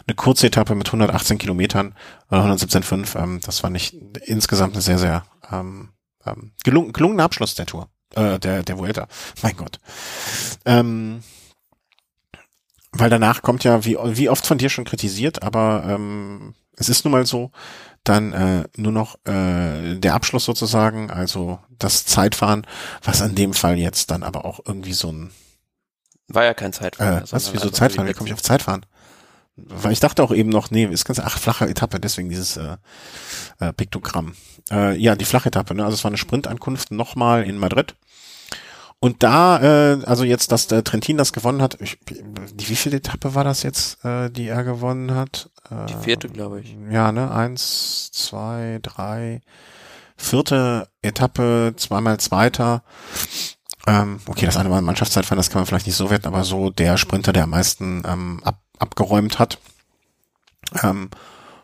S1: eine kurze Etappe mit 118 Kilometern oder 117,5. Ähm, das war nicht insgesamt eine sehr, sehr ähm, ähm, gelungen, gelungener Abschluss der Tour, äh, der, der Vuelta. Mein Gott. Ähm, weil danach kommt ja, wie, wie oft von dir schon kritisiert, aber ähm, es ist nun mal so, dann äh, nur noch äh, der Abschluss sozusagen, also das Zeitfahren, was in dem Fall jetzt dann aber auch irgendwie so ein
S2: war ja kein Zeitfahren.
S1: Äh, was, wieso Zeitfahren? Wie komme ich auf Zeitfahren? weil ich dachte auch eben noch, nee, ist ganz, ach, flache Etappe, deswegen dieses äh, äh, Piktogramm. Äh, ja, die flache Etappe, ne? Also es war eine Sprintankunft nochmal in Madrid. Und da, äh, also jetzt, dass der Trentin das gewonnen hat, ich, die, wie viele Etappe war das jetzt, äh, die er gewonnen hat?
S2: Äh, die vierte, glaube ich.
S1: Ja, ne? Eins, zwei, drei, vierte Etappe, zweimal Zweiter. Ähm, okay, das eine war ein Mannschaftszeitfahren, das kann man vielleicht nicht so werten, aber so der Sprinter, der am meisten ähm, ab, abgeräumt hat. Ähm,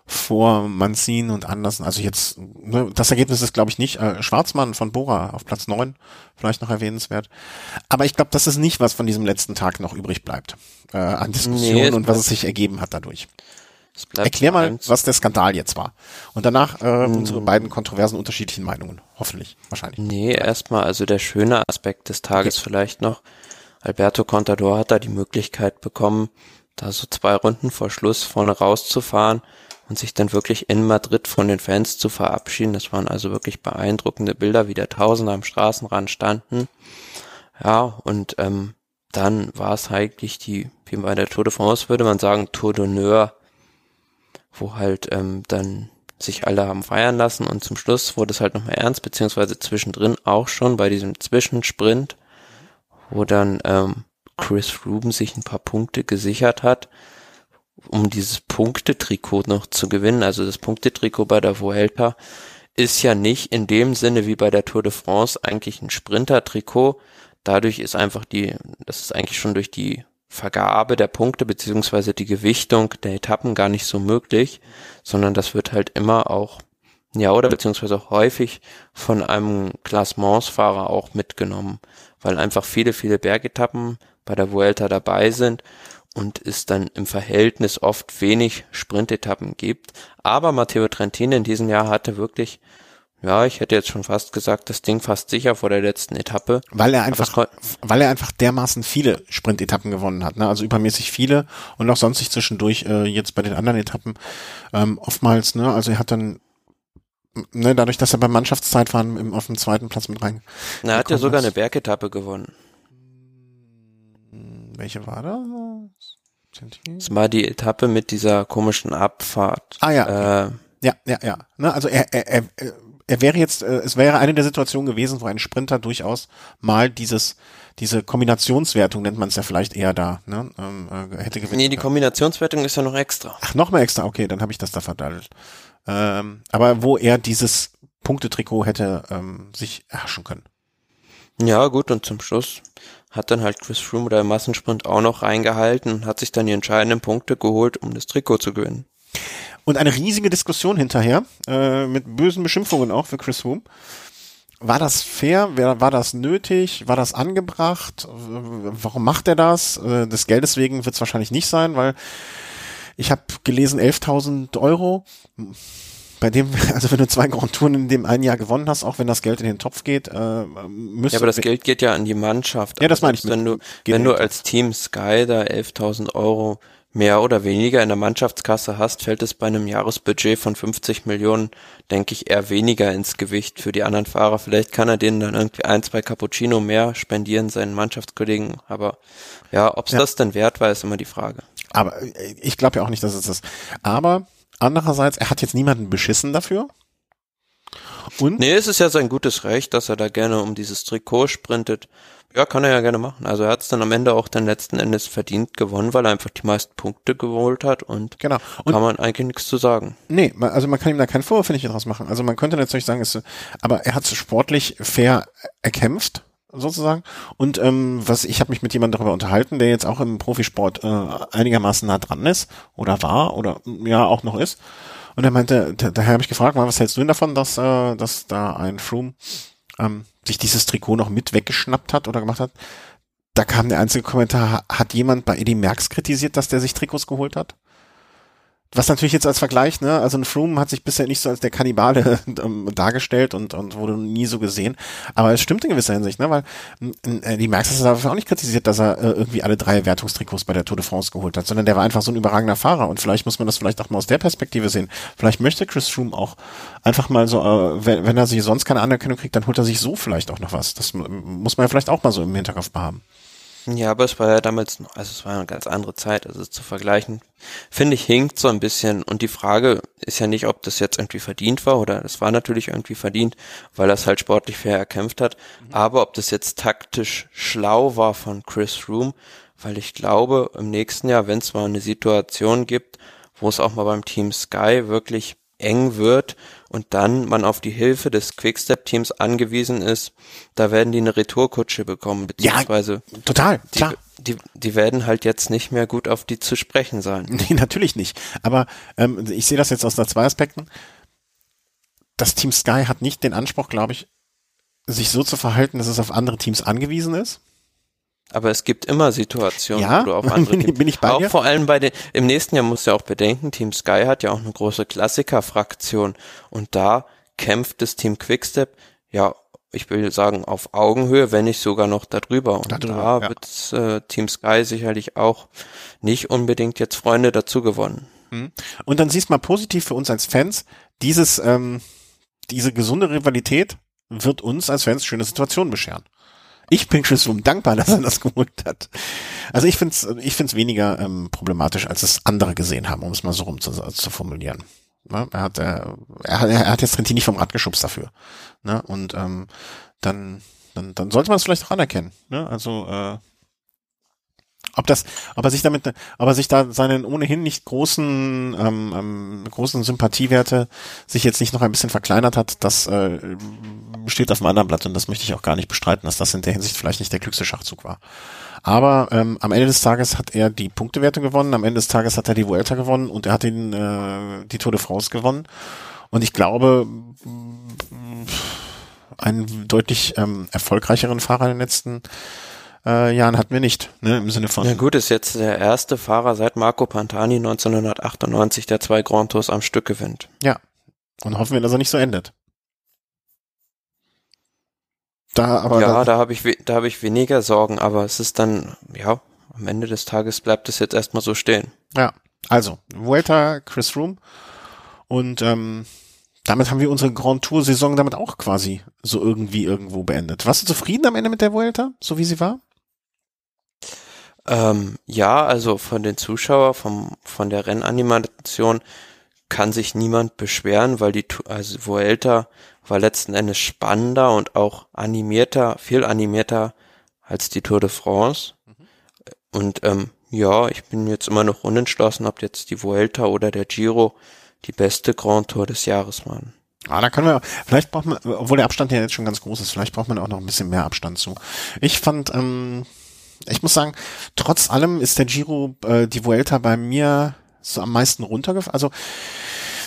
S1: vor Manzin und Andersen. Also jetzt, ne, das Ergebnis ist, glaube ich, nicht. Äh, Schwarzmann von Bora auf Platz neun, vielleicht noch erwähnenswert. Aber ich glaube, das ist nicht, was von diesem letzten Tag noch übrig bleibt äh, an Diskussionen nee, und was es sich ergeben hat dadurch. Erklär mal, was der Skandal jetzt war. Und danach äh, hm. unsere beiden kontroversen unterschiedlichen Meinungen. Hoffentlich, wahrscheinlich.
S2: Nee, erstmal, also der schöne Aspekt des Tages okay. vielleicht noch. Alberto Contador hat da die Möglichkeit bekommen, da so zwei Runden vor Schluss vorne rauszufahren und sich dann wirklich in Madrid von den Fans zu verabschieden. Das waren also wirklich beeindruckende Bilder, wie der Tausende am Straßenrand standen. Ja, und ähm, dann war es eigentlich die, wie bei der Tour de France würde man sagen, Tour d'honneur, wo halt ähm, dann sich alle haben feiern lassen und zum Schluss wurde es halt nochmal ernst, beziehungsweise zwischendrin auch schon bei diesem Zwischensprint, wo dann ähm, Chris Froome sich ein paar Punkte gesichert hat um dieses Punktetrikot noch zu gewinnen. Also das Punktetrikot bei der Vuelta ist ja nicht in dem Sinne wie bei der Tour de France eigentlich ein Sprinter-Trikot. Dadurch ist einfach die, das ist eigentlich schon durch die Vergabe der Punkte beziehungsweise die Gewichtung der Etappen gar nicht so möglich, sondern das wird halt immer auch, ja, oder beziehungsweise auch häufig von einem Klassementsfahrer auch mitgenommen, weil einfach viele, viele Bergetappen bei der Vuelta dabei sind und es dann im Verhältnis oft wenig Sprintetappen gibt. Aber Matteo Trentin in diesem Jahr hatte wirklich, ja, ich hätte jetzt schon fast gesagt, das Ding fast sicher vor der letzten Etappe.
S1: Weil er einfach, weil er einfach dermaßen viele Sprintetappen gewonnen hat, ne? also übermäßig viele und auch sonst sich zwischendurch äh, jetzt bei den anderen Etappen ähm, oftmals, ne, also er hat dann Ne, dadurch, dass er beim Mannschaftszeitfahren im, auf dem zweiten Platz mit rein.
S2: Na, er hat ja sogar eine Bergetappe gewonnen.
S1: Welche war das?
S2: Das war die Etappe mit dieser komischen Abfahrt.
S1: Ah ja. Äh, ja, ja, ja. Ne, also er, er, er, er wäre jetzt, äh, es wäre eine der Situationen gewesen, wo ein Sprinter durchaus mal dieses, diese Kombinationswertung nennt man es ja vielleicht eher da, ne, ähm,
S2: äh, hätte gewinnen. Nee, die Kombinationswertung ist ja noch extra.
S1: Ach, noch mal extra, okay, dann habe ich das da verdattelt. Ähm, aber wo er dieses Punktetrikot hätte ähm, sich erhaschen können.
S2: Ja, gut, und zum Schluss hat dann halt Chris Froome oder im Massensprint auch noch reingehalten und hat sich dann die entscheidenden Punkte geholt, um das Trikot zu gewinnen.
S1: Und eine riesige Diskussion hinterher, äh, mit bösen Beschimpfungen auch für Chris Froome. War das fair? War das nötig? War das angebracht? Warum macht er das? Äh, des Geldes wegen wird es wahrscheinlich nicht sein, weil ich habe gelesen 11.000 Euro bei dem, also wenn du zwei Grand Touren in dem einen Jahr gewonnen hast, auch wenn das Geld in den Topf geht, äh,
S2: müsste. Ja, aber das Geld geht ja an die Mannschaft.
S1: Ja, das meine ich.
S2: Wenn du, wenn du als Team Sky da 11.000 Euro mehr oder weniger in der Mannschaftskasse hast, fällt es bei einem Jahresbudget von 50 Millionen, denke ich, eher weniger ins Gewicht für die anderen Fahrer. Vielleicht kann er denen dann irgendwie ein, zwei Cappuccino mehr spendieren, seinen Mannschaftskollegen. Aber ja, ob es ja. das denn wert war, ist immer die Frage.
S1: Aber äh, ich glaube ja auch nicht, dass es das. Aber Andererseits, er hat jetzt niemanden beschissen dafür.
S2: Und? Nee, es ist ja sein gutes Recht, dass er da gerne um dieses Trikot sprintet. Ja, kann er ja gerne machen. Also er hat es dann am Ende auch dann letzten Endes verdient gewonnen, weil er einfach die meisten Punkte geholt hat und,
S1: genau.
S2: und kann man eigentlich nichts zu sagen.
S1: Nee, also man kann ihm da keinen Vorwurf, finde ich, daraus machen. Also man könnte natürlich sagen, ist, aber er hat es sportlich fair erkämpft sozusagen. Und ähm, was ich habe mich mit jemandem darüber unterhalten, der jetzt auch im Profisport äh, einigermaßen nah dran ist oder war oder ja auch noch ist. Und er meinte, daher habe ich gefragt, was hältst du denn davon, dass, äh, dass da ein Froome ähm, sich dieses Trikot noch mit weggeschnappt hat oder gemacht hat? Da kam der einzige Kommentar, hat jemand bei Eddie Merckx kritisiert, dass der sich Trikots geholt hat? Was natürlich jetzt als Vergleich, ne, also ein Froome hat sich bisher nicht so als der Kannibale ähm, dargestellt und, und wurde nie so gesehen. Aber es stimmt in gewisser Hinsicht, ne, weil äh, die Merckx hat dafür auch nicht kritisiert, dass er äh, irgendwie alle drei Wertungstrikots bei der Tour de France geholt hat, sondern der war einfach so ein überragender Fahrer und vielleicht muss man das vielleicht auch mal aus der Perspektive sehen. Vielleicht möchte Chris Froome auch einfach mal so, äh, wenn, wenn er sich sonst keine Anerkennung kriegt, dann holt er sich so vielleicht auch noch was. Das muss man ja vielleicht auch mal so im Hinterkopf haben.
S2: Ja, aber es war ja damals noch, also es war eine ganz andere Zeit. Also zu vergleichen, finde ich, hinkt so ein bisschen. Und die Frage ist ja nicht, ob das jetzt irgendwie verdient war oder es war natürlich irgendwie verdient, weil er es halt sportlich fair erkämpft hat. Mhm. Aber ob das jetzt taktisch schlau war von Chris Froome, weil ich glaube, im nächsten Jahr, wenn es mal eine Situation gibt, wo es auch mal beim Team Sky wirklich eng wird und dann man auf die Hilfe des Quickstep-Teams angewiesen ist, da werden die eine Retourkutsche bekommen, beziehungsweise
S1: ja, total, klar.
S2: Die, die, die werden halt jetzt nicht mehr gut auf die zu sprechen sein.
S1: Nee, natürlich nicht. Aber ähm, ich sehe das jetzt aus zwei Aspekten. Das Team Sky hat nicht den Anspruch, glaube ich, sich so zu verhalten, dass es auf andere Teams angewiesen ist.
S2: Aber es gibt immer Situationen,
S1: ja, wo du auf andere bin, bin ich bei
S2: auch
S1: dir?
S2: vor allem bei den im nächsten Jahr musst du ja auch bedenken, Team Sky hat ja auch eine große Klassiker-Fraktion und da kämpft das Team Quickstep ja, ich will sagen auf Augenhöhe, wenn nicht sogar noch darüber. Und darüber, da ja. wird äh, Team Sky sicherlich auch nicht unbedingt jetzt Freunde dazu gewonnen.
S1: Mhm. Und dann siehst du mal positiv für uns als Fans, dieses ähm, diese gesunde Rivalität wird uns als Fans schöne Situationen bescheren. Ich bin Chris Froome dankbar, dass er das geholt hat. Also ich finde es ich find's weniger ähm, problematisch, als es andere gesehen haben, um es mal so rum zu, zu formulieren. Ne? Er, hat, äh, er, hat, er hat jetzt Trentini vom Rad geschubst dafür. Ne? Und ähm, dann, dann, dann sollte man es vielleicht auch anerkennen. Ne? Also äh, ob das, ob er sich damit, ob er sich da seinen ohnehin nicht großen, ähm, ähm, großen Sympathiewerte sich jetzt nicht noch ein bisschen verkleinert hat, das äh, steht auf dem anderen Blatt und das möchte ich auch gar nicht bestreiten, dass das in der Hinsicht vielleicht nicht der klügste Schachzug war. Aber ähm, am Ende des Tages hat er die Punktewerte gewonnen, am Ende des Tages hat er die Vuelta gewonnen und er hat den, äh, die Tour de France gewonnen. Und ich glaube, einen deutlich ähm, erfolgreicheren Fahrer in den letzten äh, Jahren hatten wir nicht, ne, im Sinne von.
S2: Ja gut, ist jetzt der erste Fahrer seit Marco Pantani 1998, der zwei Grand Tours am Stück gewinnt.
S1: Ja. Und hoffen wir, dass er nicht so endet.
S2: Da, aber ja, da, da habe ich, da habe ich weniger Sorgen, aber es ist dann, ja, am Ende des Tages bleibt es jetzt erstmal so stehen.
S1: Ja, also, Vuelta, Chris Room und ähm, damit haben wir unsere Grand Tour Saison damit auch quasi so irgendwie irgendwo beendet. Warst du zufrieden am Ende mit der Vuelta, so wie sie war?
S2: Ähm, ja, also von den Zuschauern, vom, von der Rennanimation kann sich niemand beschweren, weil die, also Vuelta war letzten Endes spannender und auch animierter, viel animierter als die Tour de France. Mhm. Und ähm, ja, ich bin jetzt immer noch unentschlossen, ob jetzt die Vuelta oder der Giro die beste Grand Tour des Jahres waren.
S1: Ah, da können wir, vielleicht braucht man, obwohl der Abstand ja jetzt schon ganz groß ist, vielleicht braucht man auch noch ein bisschen mehr Abstand zu. Ich fand, ähm, ich muss sagen, trotz allem ist der Giro, äh, die Vuelta bei mir so am meisten runtergefallen. Also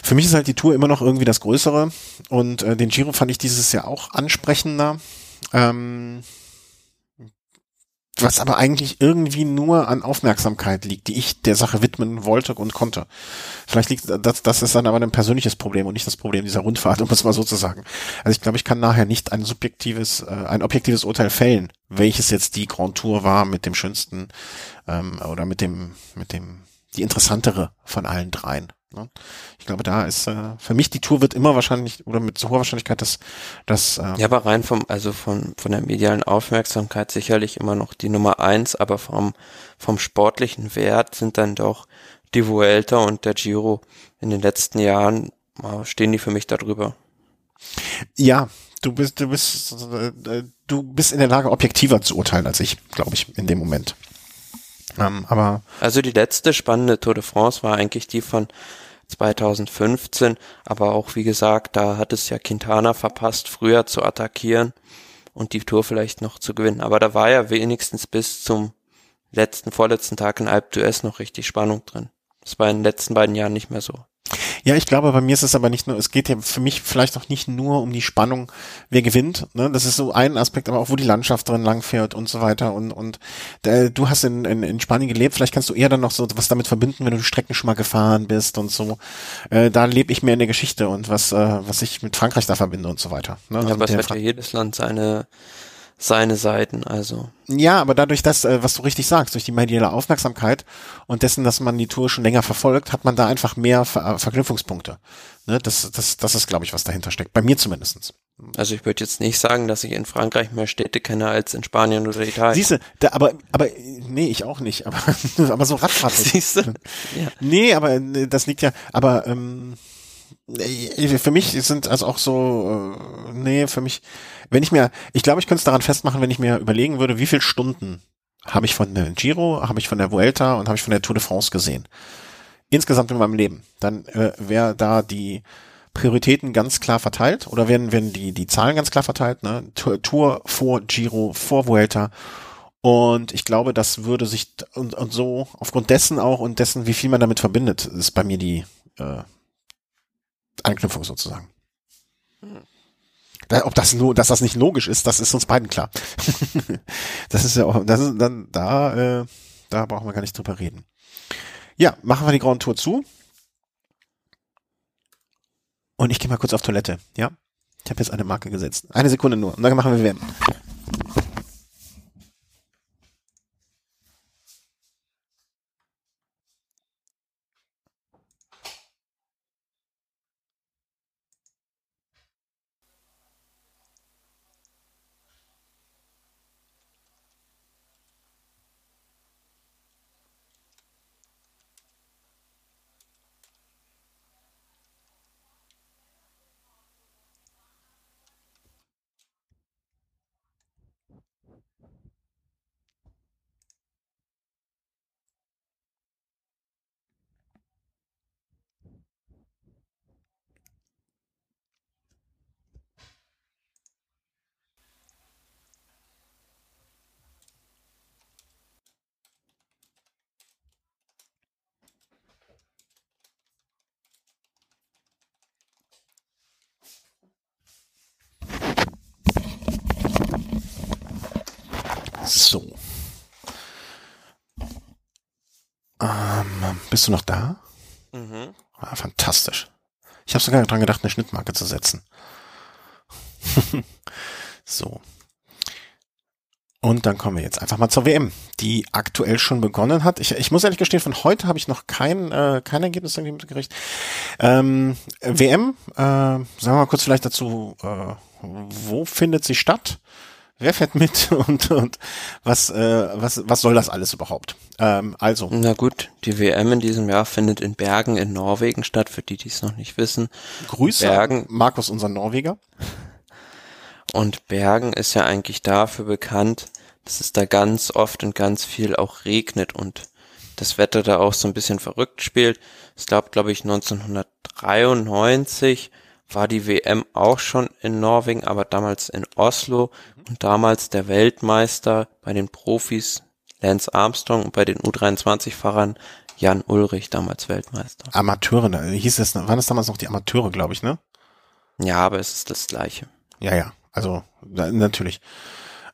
S1: für mich ist halt die Tour immer noch irgendwie das Größere und äh, den Giro fand ich dieses Jahr auch ansprechender. Ähm, was aber eigentlich irgendwie nur an Aufmerksamkeit liegt, die ich der Sache widmen wollte und konnte. Vielleicht liegt das, das ist dann aber ein persönliches Problem und nicht das Problem dieser Rundfahrt, um es mal so zu sagen. Also ich glaube, ich kann nachher nicht ein subjektives, äh, ein objektives Urteil fällen, welches jetzt die Grand Tour war mit dem schönsten ähm, oder mit dem, mit dem, die interessantere von allen dreien. Ne? Ich glaube, da ist äh, für mich die Tour wird immer wahrscheinlich oder mit so hoher Wahrscheinlichkeit das das
S2: äh ja, aber rein vom also von von der medialen Aufmerksamkeit sicherlich immer noch die Nummer eins, aber vom vom sportlichen Wert sind dann doch die Vuelta und der Giro in den letzten Jahren stehen die für mich darüber.
S1: Ja, du bist du bist äh, du bist in der Lage objektiver zu urteilen als ich, glaube ich, in dem Moment. Ähm, aber
S2: also die letzte spannende Tour de France war eigentlich die von 2015, aber auch wie gesagt, da hat es ja Quintana verpasst, früher zu attackieren und die Tour vielleicht noch zu gewinnen. Aber da war ja wenigstens bis zum letzten, vorletzten Tag in Alpe d'Huez noch richtig Spannung drin. Das war in den letzten beiden Jahren nicht mehr so.
S1: Ja, ich glaube, bei mir ist es aber nicht nur, es geht ja für mich vielleicht auch nicht nur um die Spannung, wer gewinnt. Ne? Das ist so ein Aspekt, aber auch wo die Landschaft drin langfährt und so weiter. Und, und äh, du hast in, in, in Spanien gelebt, vielleicht kannst du eher dann noch so was damit verbinden, wenn du die Strecken schon mal gefahren bist und so. Äh, da lebe ich mehr in der Geschichte und was, äh, was ich mit Frankreich da verbinde und so weiter.
S2: Ne? Also ja, aber es hat ja jedes Land seine seine Seiten, also.
S1: Ja, aber dadurch, dass, äh, was du richtig sagst, durch die mediale Aufmerksamkeit und dessen, dass man die Tour schon länger verfolgt, hat man da einfach mehr Ver äh, Verknüpfungspunkte. Ne, das, das, das ist, glaube ich, was dahinter steckt. Bei mir zumindestens.
S2: Also ich würde jetzt nicht sagen, dass ich in Frankreich mehr Städte kenne als in Spanien oder Italien.
S1: Siehste, da, aber, aber nee, ich auch nicht, aber, aber so Radfahrt.
S2: Siehst du?
S1: Ja. Nee, aber äh, das liegt ja, aber ähm, für mich sind also auch so, äh, nee, für mich, wenn ich mir, ich glaube, ich könnte es daran festmachen, wenn ich mir überlegen würde, wie viel Stunden habe ich von der Giro, habe ich von der Vuelta und habe ich von der Tour de France gesehen. Insgesamt in meinem Leben. Dann äh, wäre da die Prioritäten ganz klar verteilt oder werden, werden die, die Zahlen ganz klar verteilt, ne? Tour, Tour vor Giro, vor Vuelta. Und ich glaube, das würde sich und, und so aufgrund dessen auch und dessen, wie viel man damit verbindet, ist bei mir die äh, Anknüpfung sozusagen. Ob das nur, dass das nicht logisch ist, das ist uns beiden klar. das ist ja auch, das ist dann da, äh, da brauchen wir gar nicht drüber reden. Ja, machen wir die Grand Tour zu. Und ich gehe mal kurz auf Toilette, ja? Ich habe jetzt eine Marke gesetzt. Eine Sekunde nur. Und dann machen wir WM. So. Ähm, bist du noch da? Mhm. Ah, fantastisch. Ich habe sogar dran gedacht, eine Schnittmarke zu setzen. so. Und dann kommen wir jetzt einfach mal zur WM, die aktuell schon begonnen hat. Ich, ich muss ehrlich gestehen, von heute habe ich noch kein, äh, kein Ergebnis irgendwie mitgekriegt. Ähm, WM, äh, sagen wir mal kurz vielleicht dazu, äh, wo findet sie statt? Wer fährt mit und, und was, äh, was, was soll das alles überhaupt? Ähm, also.
S2: Na gut, die WM in diesem Jahr findet in Bergen in Norwegen statt, für die, die es noch nicht wissen.
S1: Grüße Bergen. Markus, unser Norweger.
S2: Und Bergen ist ja eigentlich dafür bekannt, dass es da ganz oft und ganz viel auch regnet und das Wetter da auch so ein bisschen verrückt spielt. Es gab, glaube ich, 1993 war die WM auch schon in Norwegen, aber damals in Oslo und damals der Weltmeister bei den Profis Lance Armstrong und bei den U23-Fahrern Jan Ulrich, damals Weltmeister.
S1: Amateure, hieß es, waren es damals noch die Amateure, glaube ich, ne?
S2: Ja, aber es ist das Gleiche.
S1: Ja, ja, also natürlich.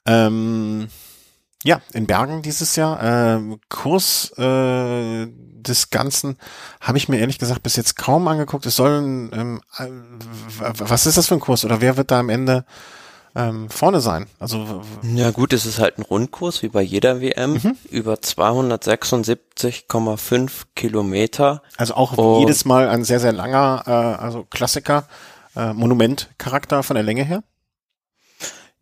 S1: Ähm, ja, in Bergen dieses Jahr. Äh, Kurs äh, des Ganzen habe ich mir ehrlich gesagt bis jetzt kaum angeguckt. Es soll, ähm, äh, was ist das für ein Kurs oder wer wird da am Ende ähm, vorne sein? Also
S2: ja gut, es ist halt ein Rundkurs wie bei jeder WM mhm. über 276,5 Kilometer.
S1: Also auch Und jedes Mal ein sehr sehr langer, äh, also Klassiker, äh, Monumentcharakter von der Länge her.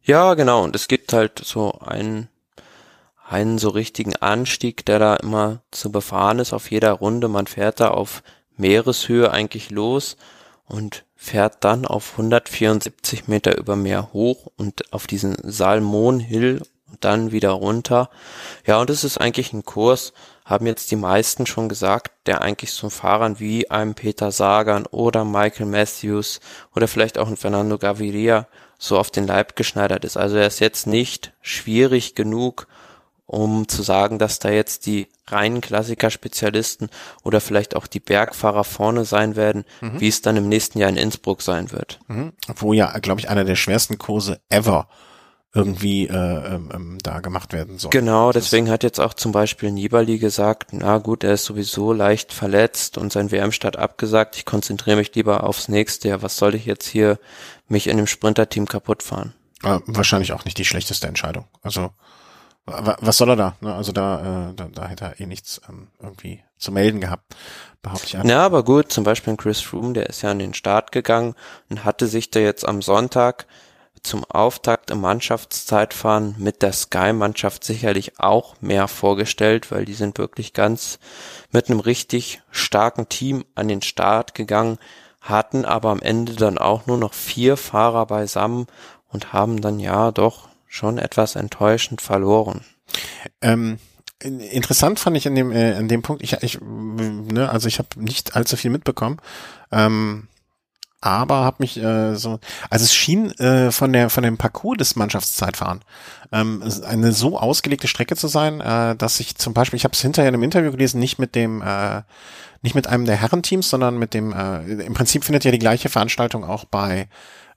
S2: Ja, genau. Und es gibt halt so einen einen so richtigen Anstieg, der da immer zu befahren ist auf jeder Runde. Man fährt da auf Meereshöhe eigentlich los und fährt dann auf 174 Meter über Meer hoch und auf diesen Salmon Hill und dann wieder runter. Ja, und es ist eigentlich ein Kurs, haben jetzt die meisten schon gesagt, der eigentlich so Fahrern wie einem Peter Sagan oder Michael Matthews oder vielleicht auch ein Fernando Gaviria so auf den Leib geschneidert ist. Also er ist jetzt nicht schwierig genug, um zu sagen, dass da jetzt die reinen Klassiker-Spezialisten oder vielleicht auch die Bergfahrer vorne sein werden, mhm. wie es dann im nächsten Jahr in Innsbruck sein wird.
S1: Mhm. Wo ja, glaube ich, einer der schwersten Kurse ever irgendwie äh, ähm, ähm da gemacht werden soll.
S2: Genau, deswegen hat jetzt auch zum Beispiel Nibali gesagt, na gut, er ist sowieso leicht verletzt und sein WM-Start abgesagt, ich konzentriere mich lieber aufs nächste Jahr, was soll ich jetzt hier mich in dem Sprinter-Team kaputt fahren?
S1: Äh, wahrscheinlich auch nicht die schlechteste Entscheidung. Also was soll er da? Ne? Also da, äh, da, da hätte er eh nichts ähm, irgendwie zu melden gehabt, behaupte ich.
S2: Einfach. Ja, aber gut, zum Beispiel Chris Froome, der ist ja an den Start gegangen und hatte sich da jetzt am Sonntag zum Auftakt im Mannschaftszeitfahren mit der Sky-Mannschaft sicherlich auch mehr vorgestellt, weil die sind wirklich ganz mit einem richtig starken Team an den Start gegangen, hatten aber am Ende dann auch nur noch vier Fahrer beisammen und haben dann ja doch schon etwas enttäuschend verloren.
S1: Ähm, interessant fand ich in dem, äh, in dem Punkt, ich, ich ne, also ich habe nicht allzu viel mitbekommen. Ähm, aber habe mich äh, so, also es schien äh, von der von dem Parcours des Mannschaftszeitfahren ähm, eine so ausgelegte Strecke zu sein, äh, dass ich zum Beispiel, ich habe es hinterher in einem Interview gelesen, nicht mit dem äh, nicht mit einem der Herrenteams, sondern mit dem, äh, im Prinzip findet ja die gleiche Veranstaltung auch bei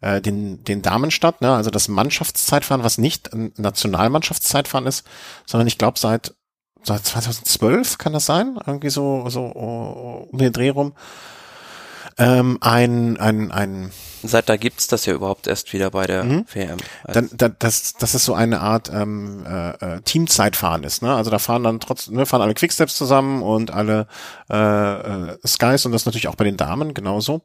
S1: äh, den, den Damen statt, ne? also das Mannschaftszeitfahren, was nicht ein Nationalmannschaftszeitfahren ist, sondern ich glaube seit, seit 2012 kann das sein, irgendwie so, so um den Dreh rum ähm, ein, ein, ein
S2: Seit da gibt's das ja überhaupt erst wieder bei der mhm. WM.
S1: Dann, dann, das, das ist so eine Art ähm, äh, äh, Teamzeitfahren ist, ne? Also da fahren dann trotzdem, ne, fahren alle Quicksteps zusammen und alle äh, äh, Skies und das natürlich auch bei den Damen genauso.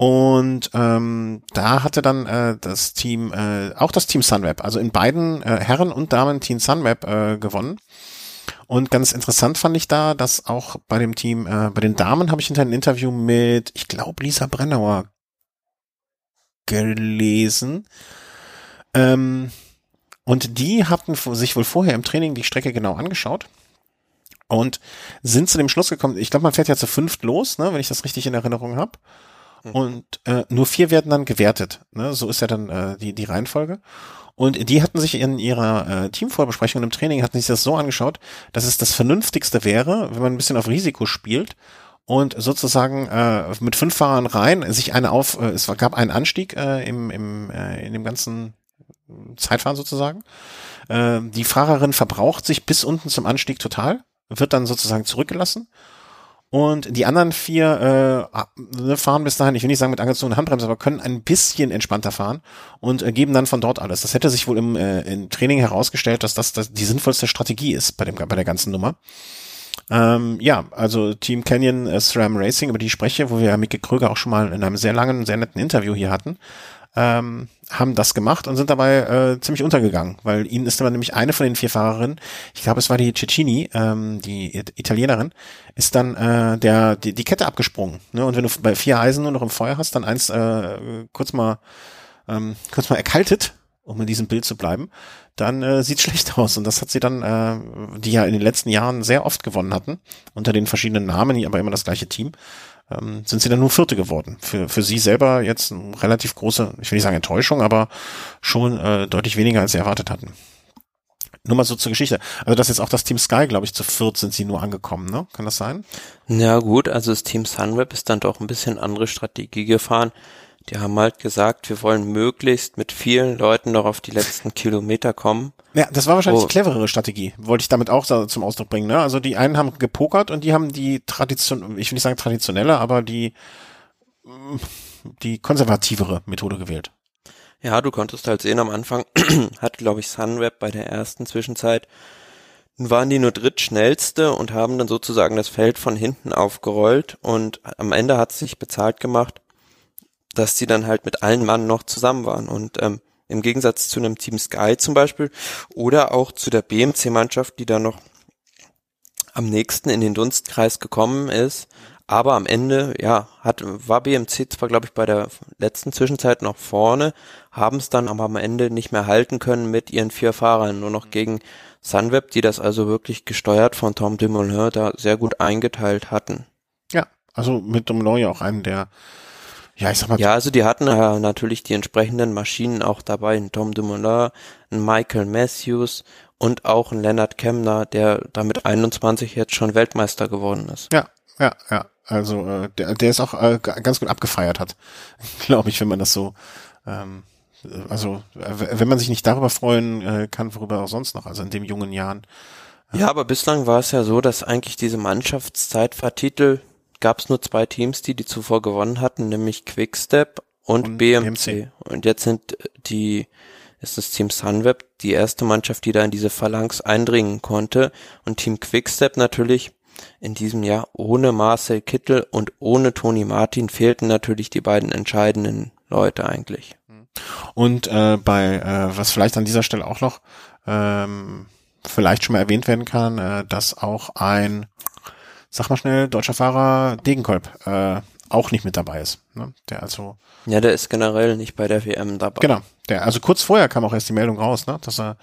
S1: Und ähm, da hatte dann äh, das Team, äh, auch das Team Sunweb, also in beiden äh, Herren und Damen Team Sunweb äh, gewonnen. Und ganz interessant fand ich da, dass auch bei dem Team, äh, bei den Damen habe ich hinter ein Interview mit, ich glaube, Lisa Brennauer gelesen. Ähm, und die hatten sich wohl vorher im Training die Strecke genau angeschaut und sind zu dem Schluss gekommen, ich glaube, man fährt ja zu fünft los, ne, wenn ich das richtig in Erinnerung habe. Mhm. Und äh, nur vier werden dann gewertet. Ne? So ist ja dann äh, die, die Reihenfolge. Und die hatten sich in ihrer äh, Teamvorbesprechung im Training, hatten sich das so angeschaut, dass es das Vernünftigste wäre, wenn man ein bisschen auf Risiko spielt und sozusagen äh, mit fünf Fahrern rein sich eine auf, äh, es gab einen Anstieg äh, im, im, äh, in dem ganzen Zeitfahren sozusagen. Äh, die Fahrerin verbraucht sich bis unten zum Anstieg total, wird dann sozusagen zurückgelassen und die anderen vier äh, ne, fahren bis dahin, ich will nicht sagen mit angezogener Handbremse, aber können ein bisschen entspannter fahren und äh, geben dann von dort alles. Das hätte sich wohl im, äh, im Training herausgestellt, dass das, das die sinnvollste Strategie ist bei, dem, bei der ganzen Nummer. Ähm, ja, also Team Canyon äh, SRAM Racing, über die ich spreche, wo wir Micke Kröger auch schon mal in einem sehr langen, sehr netten Interview hier hatten, ähm, haben das gemacht und sind dabei äh, ziemlich untergegangen, weil ihnen ist aber nämlich eine von den vier Fahrerinnen, ich glaube es war die Cecchini, ähm, die Italienerin, ist dann äh, der die, die Kette abgesprungen. Ne? Und wenn du bei vier Eisen nur noch im Feuer hast, dann eins äh, kurz mal ähm, kurz mal erkaltet, um in diesem Bild zu bleiben, dann äh, sieht schlecht aus. Und das hat sie dann, äh, die ja in den letzten Jahren sehr oft gewonnen hatten, unter den verschiedenen Namen, aber immer das gleiche Team, ähm, sind sie dann nur Vierte geworden. Für, für sie selber jetzt eine relativ große, ich will nicht sagen Enttäuschung, aber schon äh, deutlich weniger, als sie erwartet hatten. Nur mal so zur Geschichte. Also das ist jetzt auch das Team Sky, glaube ich, zu viert sind sie nur angekommen, ne? Kann das sein?
S2: Ja gut, also das Team Sunweb ist dann doch ein bisschen andere Strategie gefahren. Die haben halt gesagt, wir wollen möglichst mit vielen Leuten noch auf die letzten Kilometer kommen.
S1: Ja, das war wahrscheinlich oh. die cleverere Strategie. Wollte ich damit auch zum Ausdruck bringen. Ne? Also die einen haben gepokert und die haben die Tradition, ich will nicht sagen traditionelle, aber die die konservativere Methode gewählt.
S2: Ja, du konntest halt sehen, am Anfang hat, glaube ich, Sunweb bei der ersten Zwischenzeit waren die nur drittschnellste und haben dann sozusagen das Feld von hinten aufgerollt und am Ende hat es sich bezahlt gemacht, dass die dann halt mit allen Mann noch zusammen waren. Und ähm, im Gegensatz zu einem Team Sky zum Beispiel oder auch zu der BMC-Mannschaft, die da noch am nächsten in den Dunstkreis gekommen ist. Aber am Ende, ja, hat, war BMC zwar, glaube ich, bei der letzten Zwischenzeit noch vorne, haben es dann aber am Ende nicht mehr halten können mit ihren vier Fahrern, nur noch gegen Sunweb, die das also wirklich gesteuert von Tom Dumoulin da sehr gut eingeteilt hatten.
S1: Ja, also mit Dumoulin ja auch einen der
S2: ja, ich sag mal. Ja, also die hatten äh, natürlich die entsprechenden Maschinen auch dabei, ein Tom Dumoulin, ein Michael Matthews und auch ein Leonard Kemner, der damit 21 jetzt schon Weltmeister geworden ist.
S1: Ja, ja, ja. Also äh, der, der ist auch äh, ganz gut abgefeiert hat, glaube ich, wenn man das so ähm, also wenn man sich nicht darüber freuen äh, kann, worüber auch sonst noch, also in dem jungen Jahren.
S2: Ja, aber bislang war es ja so, dass eigentlich diese Mannschaftszeitfahrtitel gab es nur zwei Teams, die die zuvor gewonnen hatten, nämlich Quickstep und, und BMC. BMC. Und jetzt sind die ist das Team Sunweb die erste Mannschaft, die da in diese Phalanx eindringen konnte. Und Team Quickstep natürlich in diesem Jahr ohne Marcel Kittel und ohne Toni Martin fehlten natürlich die beiden entscheidenden Leute eigentlich.
S1: Und äh, bei, äh, was vielleicht an dieser Stelle auch noch ähm, vielleicht schon mal erwähnt werden kann, äh, dass auch ein, sag mal schnell, deutscher Fahrer Degenkolb äh, auch nicht mit dabei ist. Ne? Der also
S2: ja, der ist generell nicht bei der WM dabei.
S1: Genau, der also kurz vorher kam auch erst die Meldung raus, ne, dass er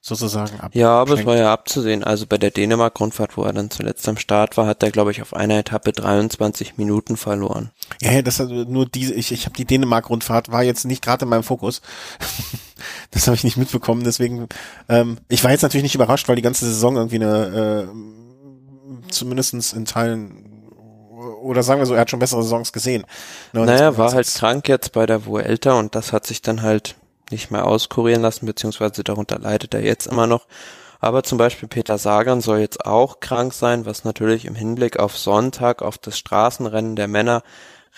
S1: sozusagen
S2: ab. Ja, aber es war ja abzusehen. Also bei der Dänemark-Rundfahrt, wo er dann zuletzt am Start war, hat er, glaube ich, auf einer Etappe 23 Minuten verloren.
S1: Ja, ja das also nur diese, ich, ich habe die Dänemark-Rundfahrt, war jetzt nicht gerade in meinem Fokus. das habe ich nicht mitbekommen, deswegen, ähm, ich war jetzt natürlich nicht überrascht, weil die ganze Saison irgendwie eine, äh, zumindestens in Teilen oder sagen wir so, er hat schon bessere Saisons gesehen.
S2: Ne, naja, war halt krank jetzt bei der Vuelta und das hat sich dann halt nicht mehr auskurieren lassen, beziehungsweise darunter leidet er jetzt immer noch. Aber zum Beispiel Peter Sagan soll jetzt auch krank sein, was natürlich im Hinblick auf Sonntag, auf das Straßenrennen der Männer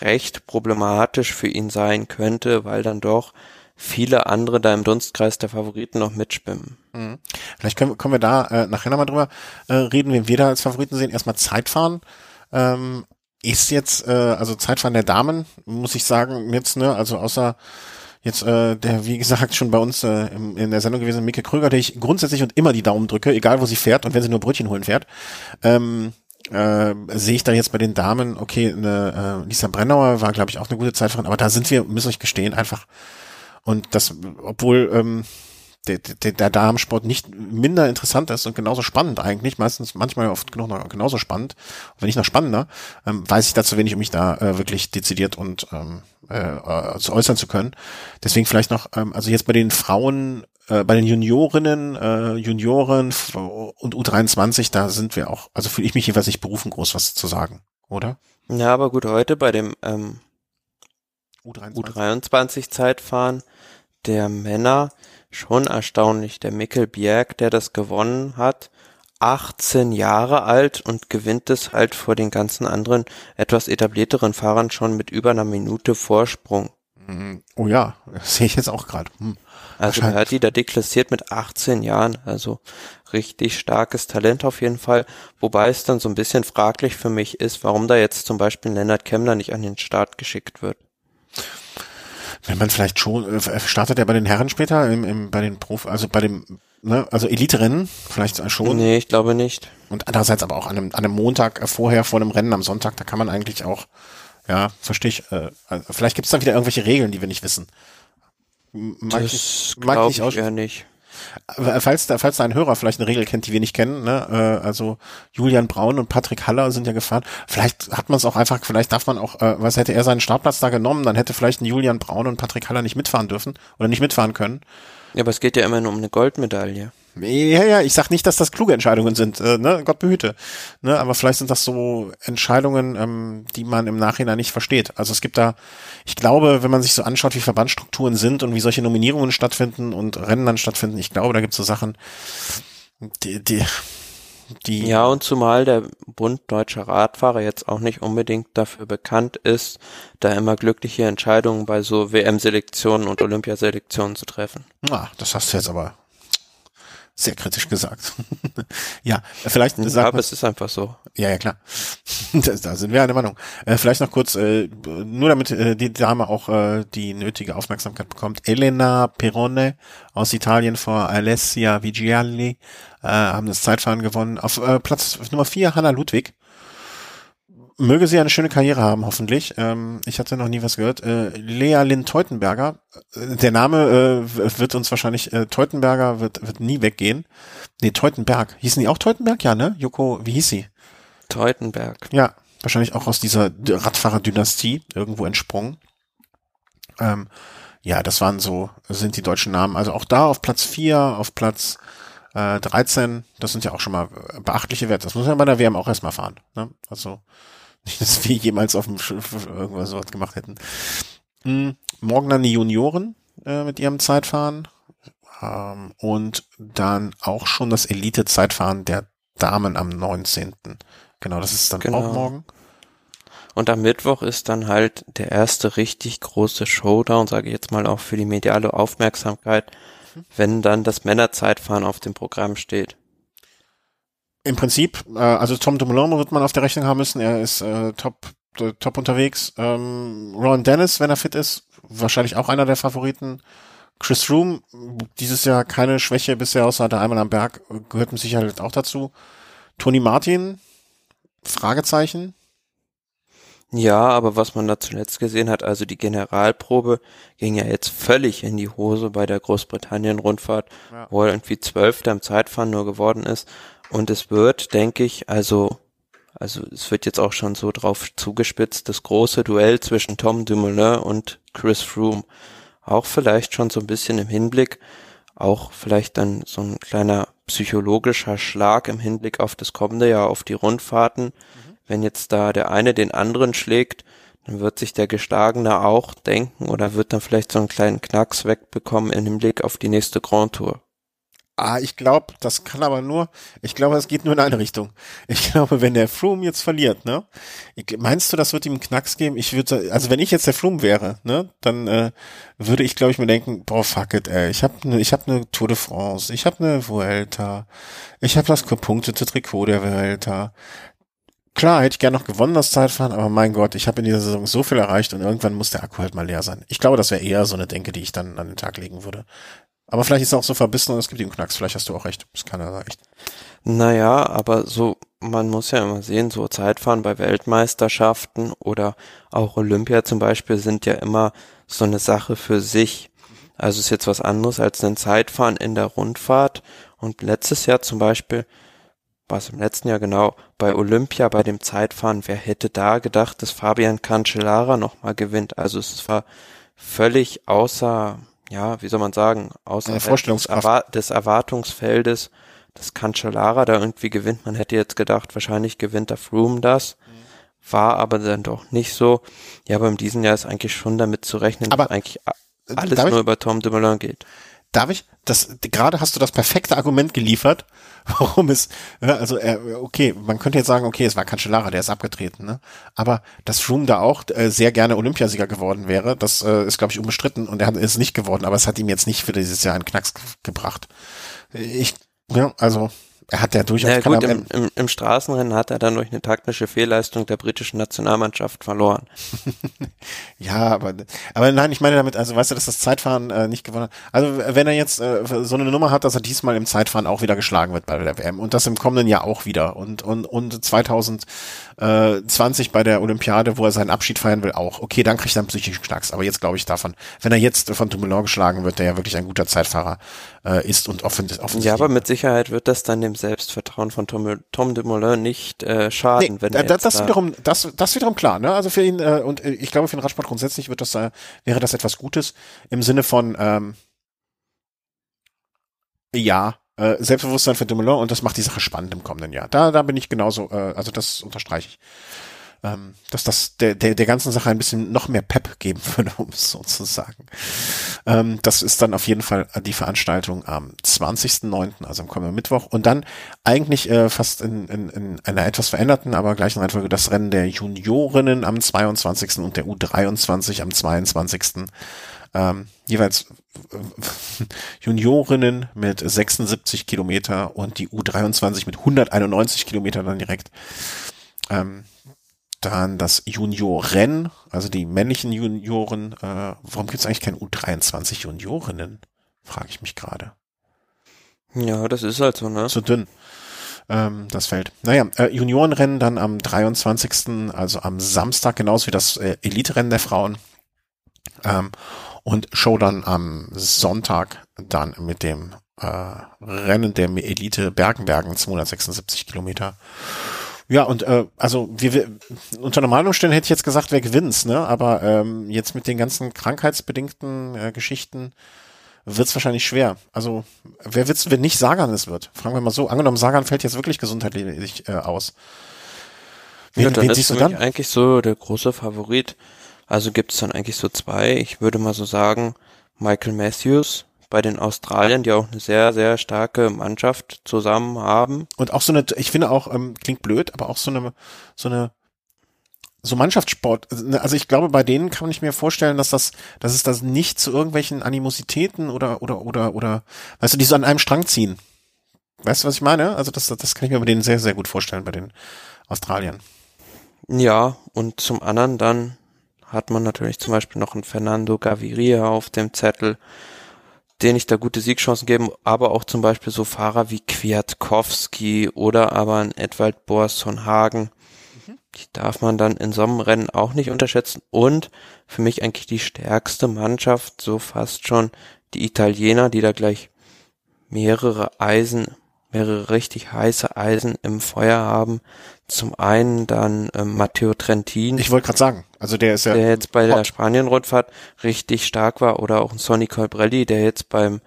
S2: recht problematisch für ihn sein könnte, weil dann doch viele andere da im Dunstkreis der Favoriten noch mitschwimmen.
S1: Mhm. Vielleicht können, können wir da äh, nachher nochmal drüber äh, reden, wen wir da als Favoriten sehen. Erstmal Zeitfahren. Ähm, ist jetzt, äh, also Zeitfahren der Damen, muss ich sagen, jetzt, ne, also außer jetzt äh, der, wie gesagt, schon bei uns äh, im, in der Sendung gewesen, Micke Kröger, der ich grundsätzlich und immer die Daumen drücke, egal wo sie fährt und wenn sie nur Brötchen holen fährt, ähm, äh, sehe ich da jetzt bei den Damen, okay, eine, äh, Lisa Brennauer war, glaube ich, auch eine gute Zeitfahrerin, aber da sind wir, müssen euch gestehen, einfach und das, obwohl ähm, der, der, der Damensport nicht minder interessant ist und genauso spannend eigentlich, meistens manchmal oft genug noch, genauso spannend, wenn nicht noch spannender, ähm, weiß ich da zu wenig, um mich da äh, wirklich dezidiert und ähm, äh, zu äußern zu können. Deswegen vielleicht noch, ähm, also jetzt bei den Frauen, äh, bei den Juniorinnen, äh, Junioren und U23, da sind wir auch, also fühle ich mich jeweils nicht berufen, groß was zu sagen, oder?
S2: Ja, aber gut, heute bei dem ähm, U23, U23 Zeitfahren der Männer schon erstaunlich. Der Mikkel Bjerg, der das gewonnen hat, 18 Jahre alt und gewinnt es halt vor den ganzen anderen etwas etablierteren Fahrern schon mit über einer Minute Vorsprung.
S1: Mhm. Oh ja, sehe ich jetzt auch gerade. Hm.
S2: Also er hat die da deklassiert mit 18 Jahren, also richtig starkes Talent auf jeden Fall. Wobei es dann so ein bisschen fraglich für mich ist, warum da jetzt zum Beispiel Lennart Kemmler nicht an den Start geschickt wird.
S1: Wenn man vielleicht schon, äh, startet er bei den Herren später, im, im, bei den Prof, also bei dem, ne, also Elite-Rennen vielleicht schon.
S2: Nee, ich glaube nicht.
S1: Und andererseits aber auch an einem, an einem Montag äh, vorher vor dem Rennen am Sonntag, da kann man eigentlich auch, ja, verstehe ich, äh, also vielleicht gibt es dann wieder irgendwelche Regeln, die wir nicht wissen.
S2: Mag das ich, ich eher nicht.
S1: Falls da, falls da ein Hörer vielleicht eine Regel kennt, die wir nicht kennen, ne, äh, also Julian Braun und Patrick Haller sind ja gefahren. Vielleicht hat man es auch einfach, vielleicht darf man auch, äh, was hätte er seinen Startplatz da genommen, dann hätte vielleicht ein Julian Braun und Patrick Haller nicht mitfahren dürfen oder nicht mitfahren können.
S2: Ja, aber es geht ja immer nur um eine Goldmedaille.
S1: Ja, ja, ich sag nicht, dass das kluge Entscheidungen sind, äh, ne? Gott behüte. Ne? Aber vielleicht sind das so Entscheidungen, ähm, die man im Nachhinein nicht versteht. Also es gibt da, ich glaube, wenn man sich so anschaut, wie Verbandstrukturen sind und wie solche Nominierungen stattfinden und Rennen dann stattfinden, ich glaube, da gibt es so Sachen, die, die, die.
S2: Ja, und zumal der Bund Deutscher Radfahrer jetzt auch nicht unbedingt dafür bekannt ist, da immer glückliche Entscheidungen bei so WM-Selektionen und Olympiaselektionen zu treffen.
S1: Ah, das hast du jetzt aber sehr kritisch gesagt. ja, vielleicht
S2: sagt Aber es ist einfach so.
S1: Ja, ja, klar. da sind wir eine Meinung. Äh, vielleicht noch kurz, äh, nur damit äh, die Dame auch äh, die nötige Aufmerksamkeit bekommt. Elena Perone aus Italien vor Alessia Vigiali äh, haben das Zeitfahren gewonnen. Auf äh, Platz Nummer vier Hanna Ludwig möge sie eine schöne Karriere haben, hoffentlich. Ähm, ich hatte noch nie was gehört. Äh, Lea Lynn Teutenberger, äh, der Name äh, wird uns wahrscheinlich, äh, Teutenberger wird, wird nie weggehen. Nee, Teutenberg. Hießen die auch Teutenberg? Ja, ne? Joko, wie hieß sie?
S2: Teutenberg.
S1: Ja, wahrscheinlich auch aus dieser Radfahrer-Dynastie irgendwo entsprungen. Ähm, ja, das waren so, sind die deutschen Namen. Also auch da auf Platz vier, auf Platz äh, 13, das sind ja auch schon mal beachtliche Werte. Das muss man bei der WM auch erstmal fahren. Ne? Also dass wir jemals auf dem Schiff irgendwas so was gemacht hätten. Mhm. Morgen dann die Junioren äh, mit ihrem Zeitfahren. Ähm, und dann auch schon das Elite-Zeitfahren der Damen am 19. Genau, das ist dann genau. auch morgen.
S2: Und am Mittwoch ist dann halt der erste richtig große Showdown, sage ich jetzt mal auch für die mediale Aufmerksamkeit, mhm. wenn dann das Männerzeitfahren auf dem Programm steht.
S1: Im Prinzip, äh, also Tom Dumoulin wird man auf der Rechnung haben müssen. Er ist äh, top, äh, top unterwegs. Ähm, Ron Dennis, wenn er fit ist, wahrscheinlich auch einer der Favoriten. Chris Room, dieses Jahr keine Schwäche bisher, außer der einmal am Berg, gehört mit Sicherheit auch dazu. Tony Martin, Fragezeichen.
S2: Ja, aber was man da zuletzt gesehen hat, also die Generalprobe ging ja jetzt völlig in die Hose bei der Großbritannien-Rundfahrt, ja. wo er irgendwie Zwölfter im Zeitfahren nur geworden ist. Und es wird, denke ich, also, also es wird jetzt auch schon so drauf zugespitzt, das große Duell zwischen Tom Dumoulin und Chris Froome. Auch vielleicht schon so ein bisschen im Hinblick, auch vielleicht dann so ein kleiner psychologischer Schlag im Hinblick auf das kommende Jahr, auf die Rundfahrten. Mhm. Wenn jetzt da der eine den anderen schlägt, dann wird sich der Geschlagene auch denken oder wird dann vielleicht so einen kleinen Knacks wegbekommen im Hinblick auf die nächste Grand Tour.
S1: Ah, ich glaube, das kann aber nur, ich glaube, es geht nur in eine Richtung. Ich glaube, wenn der Froome jetzt verliert, ne? Meinst du, das wird ihm einen Knacks geben? Ich würde, also wenn ich jetzt der Froome wäre, ne, dann äh, würde ich, glaube ich, mir denken, boah, fuck it, ey, ich habe ne, ich habe ne Tour de France, ich habe ne Vuelta, ich habe das gepunktete Trikot der Vuelta. Klar, hätte ich gerne noch gewonnen, das Zeitfahren, aber mein Gott, ich habe in dieser Saison so viel erreicht und irgendwann muss der Akku halt mal leer sein. Ich glaube, das wäre eher so eine Denke, die ich dann an den Tag legen würde. Aber vielleicht ist er auch so verbissen und es gibt ihm Knacks. Vielleicht hast du auch recht. Das kann er echt.
S2: Naja, aber so, man muss ja immer sehen, so Zeitfahren bei Weltmeisterschaften oder auch Olympia zum Beispiel sind ja immer so eine Sache für sich. Also ist jetzt was anderes als ein Zeitfahren in der Rundfahrt. Und letztes Jahr zum Beispiel, was im letzten Jahr genau, bei Olympia, bei dem Zeitfahren, wer hätte da gedacht, dass Fabian Cancellara nochmal gewinnt? Also es war völlig außer, ja, wie soll man sagen, außer
S1: des,
S2: Erwart des Erwartungsfeldes, dass Cancellara da irgendwie gewinnt. Man hätte jetzt gedacht, wahrscheinlich gewinnt der Froome das. Mhm. War aber dann doch nicht so. Ja, aber in diesem Jahr ist eigentlich schon damit zu rechnen,
S1: aber,
S2: dass eigentlich alles nur
S1: ich,
S2: über Tom Dumoulin geht.
S1: Darf ich? Das, gerade hast du das perfekte Argument geliefert, warum es, also okay, man könnte jetzt sagen, okay, es war Cancellara, der ist abgetreten, ne? Aber dass Froome da auch äh, sehr gerne Olympiasieger geworden wäre, das äh, ist, glaube ich, unbestritten und er ist nicht geworden, aber es hat ihm jetzt nicht für dieses Jahr einen Knacks gebracht. Ich, ja, also er hat ja durchaus.
S2: Ja, gut, im, im, im, Straßenrennen hat er dann durch eine taktische Fehlleistung der britischen Nationalmannschaft verloren.
S1: ja, aber, aber nein, ich meine damit, also weißt du, dass das Zeitfahren äh, nicht gewonnen hat. Also wenn er jetzt äh, so eine Nummer hat, dass er diesmal im Zeitfahren auch wieder geschlagen wird bei der WM und das im kommenden Jahr auch wieder und und und 2020 bei der Olympiade, wo er seinen Abschied feiern will, auch. Okay, dann kriegt er einen psychischen Knacks. Aber jetzt glaube ich davon, wenn er jetzt von Dumoulin geschlagen wird, der ja wirklich ein guter Zeitfahrer äh, ist und offensichtlich.
S2: Ja, aber mit Sicherheit wird das dann dem Selbstvertrauen von Tom, Tom Dumoulin nicht äh, schaden, nee, wenn er
S1: das, das wiederum das das wiederum klar, ne? Also für ihn äh, und äh, ich glaube für den Radsport grundsätzlich wird das äh, wäre das etwas Gutes im Sinne von ähm, ja, äh, Selbstbewusstsein für Dumoulin und das macht die Sache spannend im kommenden Jahr. Da da bin ich genauso äh, also das unterstreiche ich ähm, dass das der, der, der ganzen Sache ein bisschen noch mehr Pep geben würde, um es so zu sagen. Ähm, das ist dann auf jeden Fall die Veranstaltung am 20.09., also am kommenden Mittwoch. Und dann eigentlich äh, fast in, in, in einer etwas veränderten, aber gleichen Reihenfolge das Rennen der Juniorinnen am 22. und der U23 am 22. Ähm, jeweils Juniorinnen mit 76 Kilometer und die U23 mit 191 Kilometer dann direkt. Ähm, dann das Junioren, also die männlichen Junioren. Äh, warum gibt es eigentlich keine U23 Juniorinnen? Frage ich mich gerade.
S2: Ja, das ist halt so, ne?
S1: Zu dünn. Ähm, das Feld. Naja, äh, Juniorenrennen dann am 23., also am Samstag, genauso wie das äh, Elite-Rennen der Frauen. Ähm, und Show dann am Sonntag dann mit dem äh, Rennen der Elite Bergenbergen, 276 Kilometer. Ja, und äh, also wir, wir unter normalen Umständen hätte ich jetzt gesagt, wer gewinnt's, ne? Aber ähm, jetzt mit den ganzen krankheitsbedingten äh, Geschichten wird's wahrscheinlich schwer. Also wer wird's, wenn nicht Sagan es wird? Fragen wir mal so. Angenommen, Sagan fällt jetzt wirklich gesundheitlich äh, aus.
S2: Wen, ja, dann wen ist siehst du dann? eigentlich so der große Favorit. Also gibt's dann eigentlich so zwei. Ich würde mal so sagen, Michael Matthews, bei den Australiern, die auch eine sehr, sehr starke Mannschaft zusammen haben.
S1: Und auch so eine, ich finde auch, ähm, klingt blöd, aber auch so eine, so eine, so Mannschaftssport, also ich glaube, bei denen kann ich mir vorstellen, dass das, dass es das nicht zu irgendwelchen Animositäten oder, oder, oder, oder, weißt du, die so an einem Strang ziehen. Weißt du, was ich meine? Also das, das kann ich mir bei denen sehr, sehr gut vorstellen, bei den Australiern.
S2: Ja, und zum anderen dann hat man natürlich zum Beispiel noch einen Fernando Gaviria auf dem Zettel, den ich da gute Siegchancen geben, aber auch zum Beispiel so Fahrer wie Kwiatkowski oder aber ein Edwald Boasson Hagen. Mhm. Die darf man dann in so einem Rennen auch nicht unterschätzen. Und für mich eigentlich die stärkste Mannschaft, so fast schon die Italiener, die da gleich mehrere Eisen, mehrere richtig heiße Eisen im Feuer haben. Zum einen dann ähm, Matteo Trentin.
S1: Ich wollte gerade sagen, also der ist ja.
S2: Der jetzt bei der Spanien-Rundfahrt richtig stark war oder auch ein Sonny Colbrelli, der jetzt beim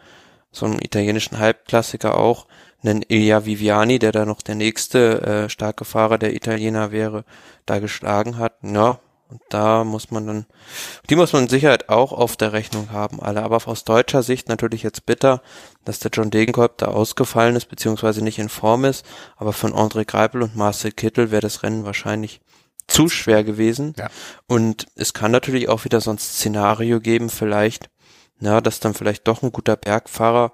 S2: so einem italienischen Halbklassiker auch einen Ilya Viviani, der da noch der nächste äh, starke Fahrer der Italiener wäre, da geschlagen hat. Ja, und da muss man dann, die muss man in Sicherheit auch auf der Rechnung haben, alle. Aber aus deutscher Sicht natürlich jetzt bitter, dass der John Degenkolb da ausgefallen ist, beziehungsweise nicht in Form ist. Aber von André Greipel und Marcel Kittel wäre das Rennen wahrscheinlich zu schwer gewesen. Ja. Und es kann natürlich auch wieder so ein Szenario geben, vielleicht, na, dass dann vielleicht doch ein guter Bergfahrer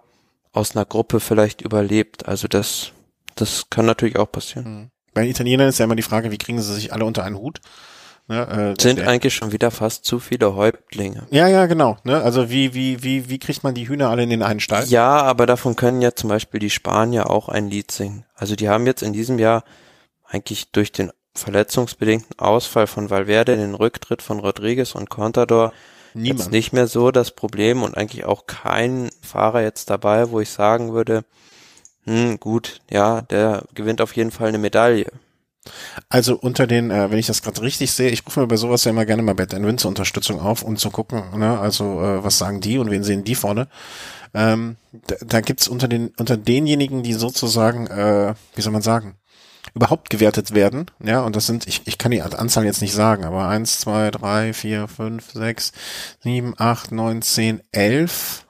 S2: aus einer Gruppe vielleicht überlebt. Also das, das kann natürlich auch passieren. Hm.
S1: Bei den Italienern ist ja immer die Frage, wie kriegen sie sich alle unter einen Hut?
S2: Ne, äh, Sind eigentlich schon wieder fast zu viele Häuptlinge.
S1: Ja, ja, genau. Ne? Also wie, wie, wie, wie kriegt man die Hühner alle in den einen Stall?
S2: Ja, aber davon können ja zum Beispiel die Spanier auch ein Lied singen. Also die haben jetzt in diesem Jahr eigentlich durch den verletzungsbedingten Ausfall von Valverde, den Rücktritt von Rodriguez und Contador, Niemand. jetzt nicht mehr so das Problem und eigentlich auch kein Fahrer jetzt dabei, wo ich sagen würde, hm, gut, ja, der gewinnt auf jeden Fall eine Medaille.
S1: Also unter den, äh, wenn ich das gerade richtig sehe, ich rufe mir bei sowas ja immer gerne mal Bad Win zur Unterstützung auf, um zu gucken, ne, also äh, was sagen die und wen sehen die vorne. Ähm, da, da gibt's unter den unter denjenigen, die sozusagen, äh, wie soll man sagen, überhaupt gewertet werden, ja, und das sind, ich, ich kann die Anzahl jetzt nicht sagen, aber eins, zwei, drei, vier, fünf, sechs, sieben, acht, neun, zehn, elf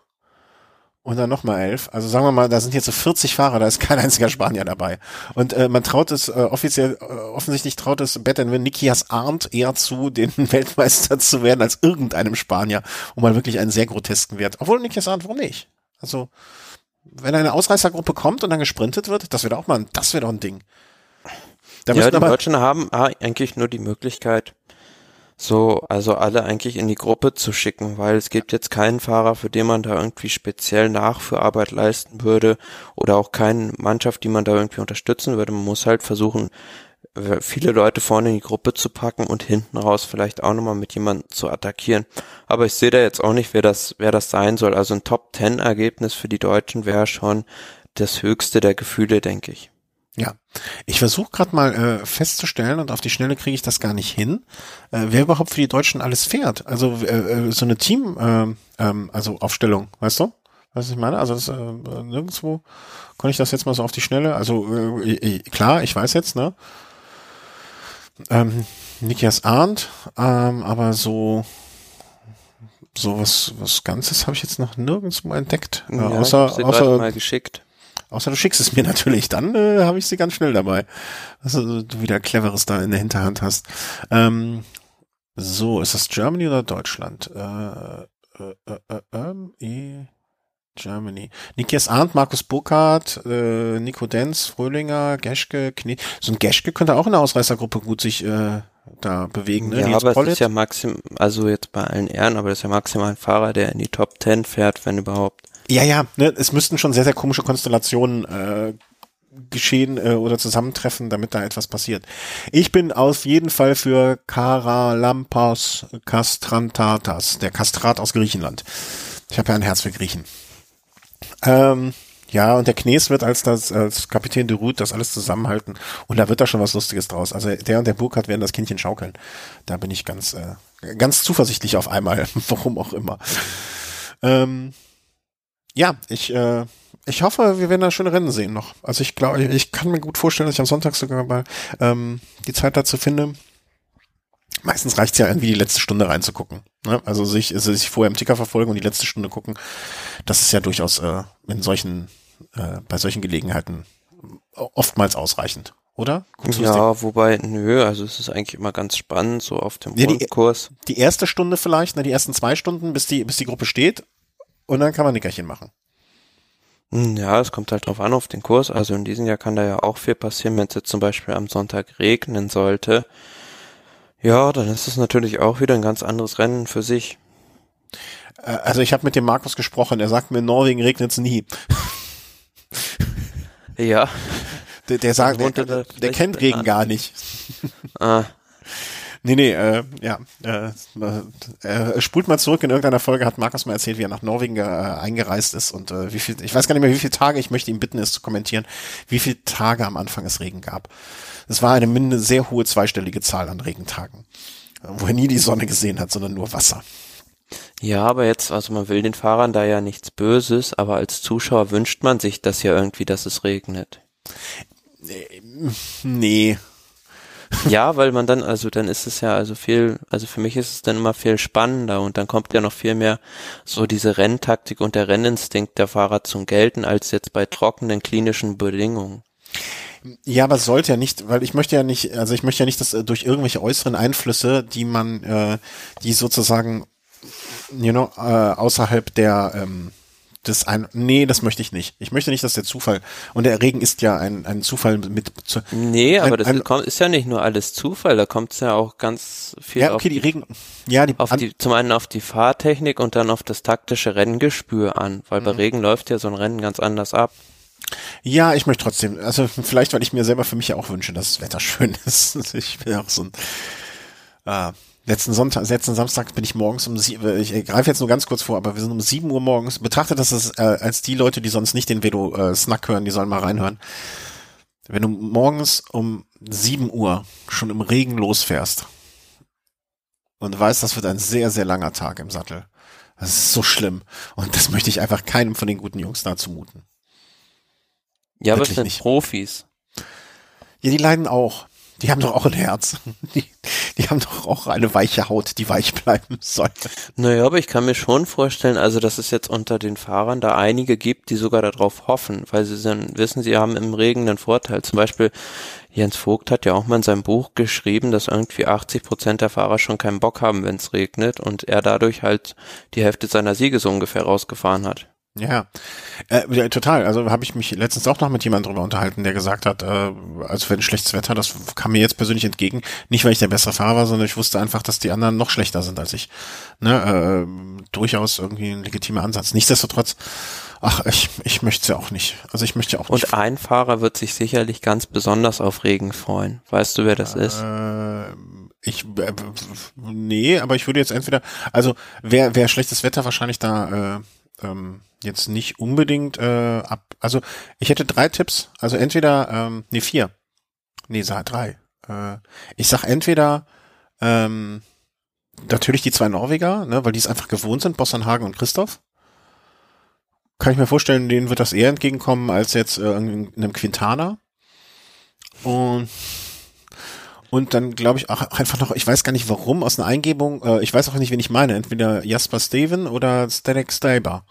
S1: und dann nochmal elf. Also sagen wir mal, da sind jetzt so 40 Fahrer, da ist kein einziger Spanier dabei. Und äh, man traut es äh, offiziell, äh, offensichtlich traut es Bet Win Nikias Arndt eher zu, den Weltmeister zu werden als irgendeinem Spanier, um mal wirklich einen sehr grotesken Wert. Obwohl Nikias Arndt, warum nicht? Also wenn eine Ausreißergruppe kommt und dann gesprintet wird, das wäre auch mal, das wäre doch ein Ding.
S2: Da ja, die Deutschen haben eigentlich nur die Möglichkeit, so, also alle eigentlich in die Gruppe zu schicken, weil es gibt jetzt keinen Fahrer, für den man da irgendwie speziell Nachführarbeit leisten würde oder auch keine Mannschaft, die man da irgendwie unterstützen würde. Man muss halt versuchen, viele Leute vorne in die Gruppe zu packen und hinten raus vielleicht auch nochmal mit jemandem zu attackieren. Aber ich sehe da jetzt auch nicht, wer das, wer das sein soll. Also ein Top-Ten-Ergebnis für die Deutschen wäre schon das höchste der Gefühle, denke ich.
S1: Ja, ich versuche gerade mal äh, festzustellen und auf die Schnelle kriege ich das gar nicht hin, äh, wer überhaupt für die Deutschen alles fährt. Also äh, äh so eine Team, äh, ähm, also Aufstellung, weißt du? Was ich meine? Also das, äh, nirgendwo konnte ich das jetzt mal so auf die Schnelle. Also äh, klar, ich weiß jetzt, ne? Ähm, Nikias Arndt, ähm, aber so so was was Ganzes habe ich jetzt noch nirgendwo entdeckt.
S2: Äh, ja, außer außer mal geschickt.
S1: Außer du schickst es mir natürlich, dann äh, habe ich sie ganz schnell dabei. Also du wieder Cleveres da in der Hinterhand hast. Ähm, so, ist das Germany oder Deutschland? Äh, äh, äh, äh, e Germany. Nikias Arndt, Markus Burkhardt, äh, Nico Denz, Fröhlinger, Geschke, Knie. So ein Geschke könnte auch in der Ausreißergruppe gut sich äh, da bewegen. Ne?
S2: Ja, Nils aber Pollitt. es ist ja maxim, also jetzt bei allen Ehren, aber das ist ja maximal ein Fahrer, der in die Top Ten fährt, wenn überhaupt.
S1: Ja, ja, ne, es müssten schon sehr, sehr komische Konstellationen äh, geschehen äh, oder zusammentreffen, damit da etwas passiert. Ich bin auf jeden Fall für Karalampos Kastrantatas, der Kastrat aus Griechenland. Ich habe ja ein Herz für Griechen. Ähm, ja, und der Knes wird als das als Kapitän de Route das alles zusammenhalten und da wird da schon was Lustiges draus. Also der und der Burkhardt werden das Kindchen schaukeln. Da bin ich ganz äh, ganz zuversichtlich auf einmal, warum auch immer. Ähm, ja, ich, äh, ich hoffe, wir werden da schöne Rennen sehen noch. Also ich glaube, ich kann mir gut vorstellen, dass ich am Sonntag sogar mal ähm, die Zeit dazu finde. Meistens reicht's ja irgendwie die letzte Stunde reinzugucken. Ne? Also sich, sich vorher im Ticker verfolgen und die letzte Stunde gucken. Das ist ja durchaus äh, in solchen, äh, bei solchen Gelegenheiten oftmals ausreichend, oder?
S2: ja, wobei, nö, also es ist eigentlich immer ganz spannend, so auf dem ja,
S1: die, die erste Stunde vielleicht, ne, die ersten zwei Stunden, bis die, bis die Gruppe steht und dann kann man Nickerchen machen.
S2: Hm, ja, es kommt halt drauf an auf den Kurs. Also in diesem Jahr kann da ja auch viel passieren, wenn es jetzt zum Beispiel am Sonntag regnen sollte. Ja, dann ist es natürlich auch wieder ein ganz anderes Rennen für sich.
S1: Äh, also ich habe mit dem Markus gesprochen, er sagt mir, in Norwegen regnet es nie.
S2: Ja.
S1: Der, der sagt, der, der kennt Regen gar nicht. Ah. Nee, nee, äh, ja. Äh, äh, spult mal zurück in irgendeiner Folge, hat Markus mal erzählt, wie er nach Norwegen äh, eingereist ist und äh, wie viel, ich weiß gar nicht mehr, wie viele Tage, ich möchte ihn bitten, es zu kommentieren, wie viele Tage am Anfang es Regen gab. Es war eine minde sehr hohe zweistellige Zahl an Regentagen, wo er nie die Sonne gesehen hat, sondern nur Wasser.
S2: Ja, aber jetzt, also man will den Fahrern da ja nichts Böses, aber als Zuschauer wünscht man sich das ja irgendwie, dass es regnet.
S1: Nee.
S2: Ja, weil man dann, also dann ist es ja also viel, also für mich ist es dann immer viel spannender und dann kommt ja noch viel mehr so diese Renntaktik und der Renninstinkt der Fahrer zum Gelten als jetzt bei trockenen klinischen Bedingungen.
S1: Ja, aber sollte ja nicht, weil ich möchte ja nicht, also ich möchte ja nicht, dass äh, durch irgendwelche äußeren Einflüsse, die man, äh, die sozusagen, you know, äh, außerhalb der ähm, des ein, nee, das möchte ich nicht. Ich möchte nicht, dass der Zufall und der Regen ist ja ein, ein Zufall mit. Zu,
S2: nee, aber ein, das ein, kommt, ist ja nicht nur alles Zufall, da kommt es ja auch ganz viel.
S1: Ja, okay, die Regen. Ja, die,
S2: auf die zum einen auf die Fahrtechnik und dann auf das taktische Renngespür an, weil bei mhm. Regen läuft ja so ein Rennen ganz anders ab.
S1: Ja, ich möchte trotzdem, also vielleicht, weil ich mir selber für mich ja auch wünsche, dass das Wetter schön ist. Ich bin auch so ein, äh, letzten Sonntag, letzten Samstag bin ich morgens um sieben, ich greife jetzt nur ganz kurz vor, aber wir sind um sieben Uhr morgens, betrachtet das als, äh, als die Leute, die sonst nicht den Velo äh, Snack hören, die sollen mal reinhören. Wenn du morgens um sieben Uhr schon im Regen losfährst und weißt, das wird ein sehr, sehr langer Tag im Sattel. Das ist so schlimm. Und das möchte ich einfach keinem von den guten Jungs da zumuten.
S2: Ja, aber es sind nicht. Profis.
S1: Ja, die leiden auch. Die haben doch auch ein Herz. Die, die haben doch auch eine weiche Haut, die weich bleiben soll.
S2: Naja, aber ich kann mir schon vorstellen, also dass es jetzt unter den Fahrern da einige gibt, die sogar darauf hoffen, weil sie dann wissen, sie haben im Regen einen Vorteil. Zum Beispiel Jens Vogt hat ja auch mal in seinem Buch geschrieben, dass irgendwie 80 Prozent der Fahrer schon keinen Bock haben, wenn es regnet und er dadurch halt die Hälfte seiner Siege so ungefähr rausgefahren hat.
S1: Ja, äh, ja total. Also habe ich mich letztens auch noch mit jemandem drüber unterhalten, der gesagt hat, äh, also wenn schlechtes Wetter, das kam mir jetzt persönlich entgegen. Nicht, weil ich der bessere Fahrer war, sondern ich wusste einfach, dass die anderen noch schlechter sind als ich. Ne, äh, durchaus irgendwie ein legitimer Ansatz. Nichtsdestotrotz, ach, ich, ich möchte es ja auch nicht. Also ich möchte ja auch
S2: nicht. Und ein Fahrer wird sich sicherlich ganz besonders auf Regen freuen. Weißt du, wer das äh, ist?
S1: Ich, äh, nee, aber ich würde jetzt entweder, also wer, wer schlechtes Wetter wahrscheinlich da, äh, ähm, jetzt nicht unbedingt äh, ab. Also ich hätte drei Tipps. Also entweder, ähm, nee, vier. Nee, sag drei. Äh, ich sag entweder ähm, natürlich die zwei Norweger, ne, weil die es einfach gewohnt sind, Bossanhagen und Christoph. Kann ich mir vorstellen, denen wird das eher entgegenkommen als jetzt äh, einem Quintana. Und und dann glaube ich auch einfach noch, ich weiß gar nicht warum, aus einer Eingebung, äh, ich weiß auch nicht, wen ich meine, entweder Jasper Steven oder Static Staber.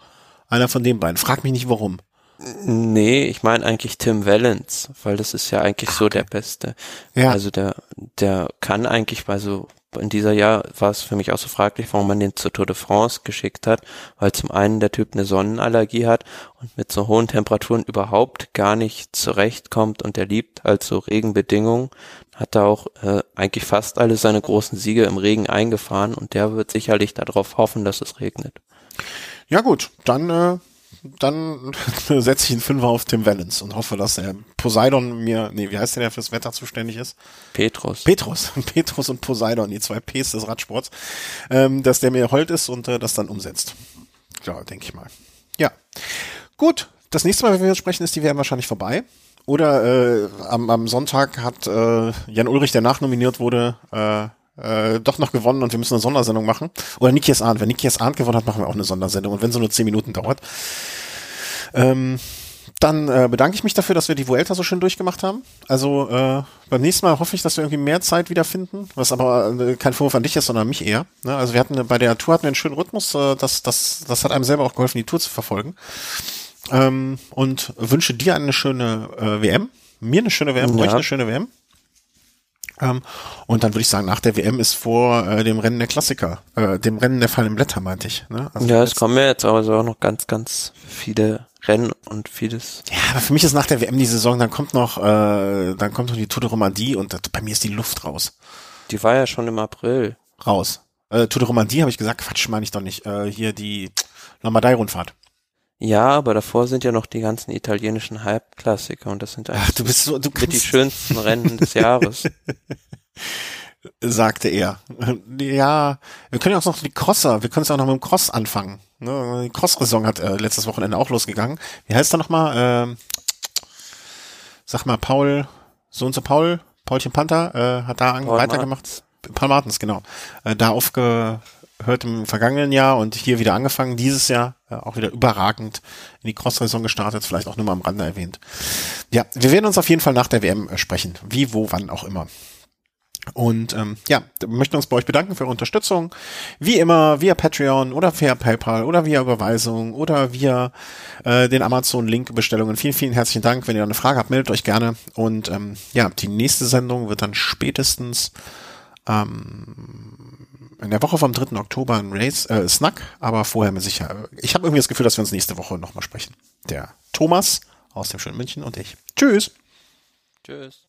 S1: Einer von den beiden. Frag mich nicht warum.
S2: Nee, ich meine eigentlich Tim Valens, weil das ist ja eigentlich Ach, so der Beste. Ja. Also der, der kann eigentlich bei so, in dieser Jahr war es für mich auch so fraglich, warum man den zur Tour de France geschickt hat, weil zum einen der Typ eine Sonnenallergie hat und mit so hohen Temperaturen überhaupt gar nicht zurechtkommt und er liebt halt so Regenbedingungen, hat da auch äh, eigentlich fast alle seine großen Siege im Regen eingefahren und der wird sicherlich darauf hoffen, dass es regnet.
S1: Ja gut, dann äh, dann setze ich einen Fünfer auf Tim Valens und hoffe, dass der Poseidon mir, nee, wie heißt der, der fürs Wetter zuständig ist?
S2: Petrus.
S1: Petrus. Petrus und Poseidon, die zwei Ps des Radsports, ähm, dass der mir hold ist und äh, das dann umsetzt. Ja, denke ich mal. Ja. Gut. Das nächste Mal, wenn wir sprechen, ist die WM wahrscheinlich vorbei. Oder äh, am, am Sonntag hat äh, Jan Ulrich, der nachnominiert wurde, äh, äh, doch noch gewonnen und wir müssen eine Sondersendung machen. Oder Nikias Arndt. Wenn Nikias Arndt gewonnen hat, machen wir auch eine Sondersendung. Und wenn sie nur zehn Minuten dauert. Ähm, dann äh, bedanke ich mich dafür, dass wir die Vuelta so schön durchgemacht haben. Also äh, beim nächsten Mal hoffe ich, dass wir irgendwie mehr Zeit wiederfinden, was aber äh, kein Vorwurf an dich ist, sondern mich eher. Ne? Also wir hatten bei der Tour hatten wir einen schönen Rhythmus, äh, das, das, das hat einem selber auch geholfen, die Tour zu verfolgen. Ähm, und wünsche dir eine schöne äh, WM, mir eine schöne WM, ja. euch eine schöne WM. Ähm, und dann würde ich sagen, nach der WM ist vor äh, dem Rennen der Klassiker, äh, dem Rennen der fallenden Blätter, meinte ich. Ne?
S2: Also ja, es kommen ja jetzt aber so auch noch ganz, ganz viele Rennen und vieles.
S1: Ja, aber für mich ist nach der WM die Saison, dann kommt noch, äh, dann kommt noch die Tour de Romandie und das, bei mir ist die Luft raus.
S2: Die war ja schon im April.
S1: Raus. Äh, Tour de Romandie habe ich gesagt, Quatsch, meine ich doch nicht. Äh, hier die Lombardei-Rundfahrt.
S2: Ja, aber davor sind ja noch die ganzen italienischen Halbklassiker und das sind eigentlich
S1: Ach, du bist so, du
S2: mit die schönsten Rennen des Jahres.
S1: sagte er. Ja, wir können ja auch noch die Crosser, wir können es auch noch mit dem Cross anfangen. Ne? Die Cross-Saison hat äh, letztes Wochenende auch losgegangen. Wie heißt er nochmal? Ähm, sag mal, Paul, so und so Paul, Paulchen Panther, äh, hat da
S2: Paul
S1: weitergemacht. Paul Martens, genau. Äh, da aufgehört im vergangenen Jahr und hier wieder angefangen, dieses Jahr äh, auch wieder überragend in die Cross-Saison gestartet, vielleicht auch nur mal am Rande erwähnt. Ja, wir werden uns auf jeden Fall nach der WM äh, sprechen. Wie, wo, wann auch immer. Und ähm, ja, möchten uns bei euch bedanken für eure Unterstützung. Wie immer via Patreon oder via PayPal oder via Überweisung oder via äh, den Amazon-Link-Bestellungen. Vielen, vielen herzlichen Dank. Wenn ihr eine Frage habt, meldet euch gerne. Und ähm, ja, die nächste Sendung wird dann spätestens ähm, in der Woche vom 3. Oktober ein Race, äh, Snack, aber vorher mir sicher. Ich habe irgendwie das Gefühl, dass wir uns nächste Woche nochmal sprechen. Der Thomas aus dem schönen München und ich. Tschüss.
S2: Tschüss.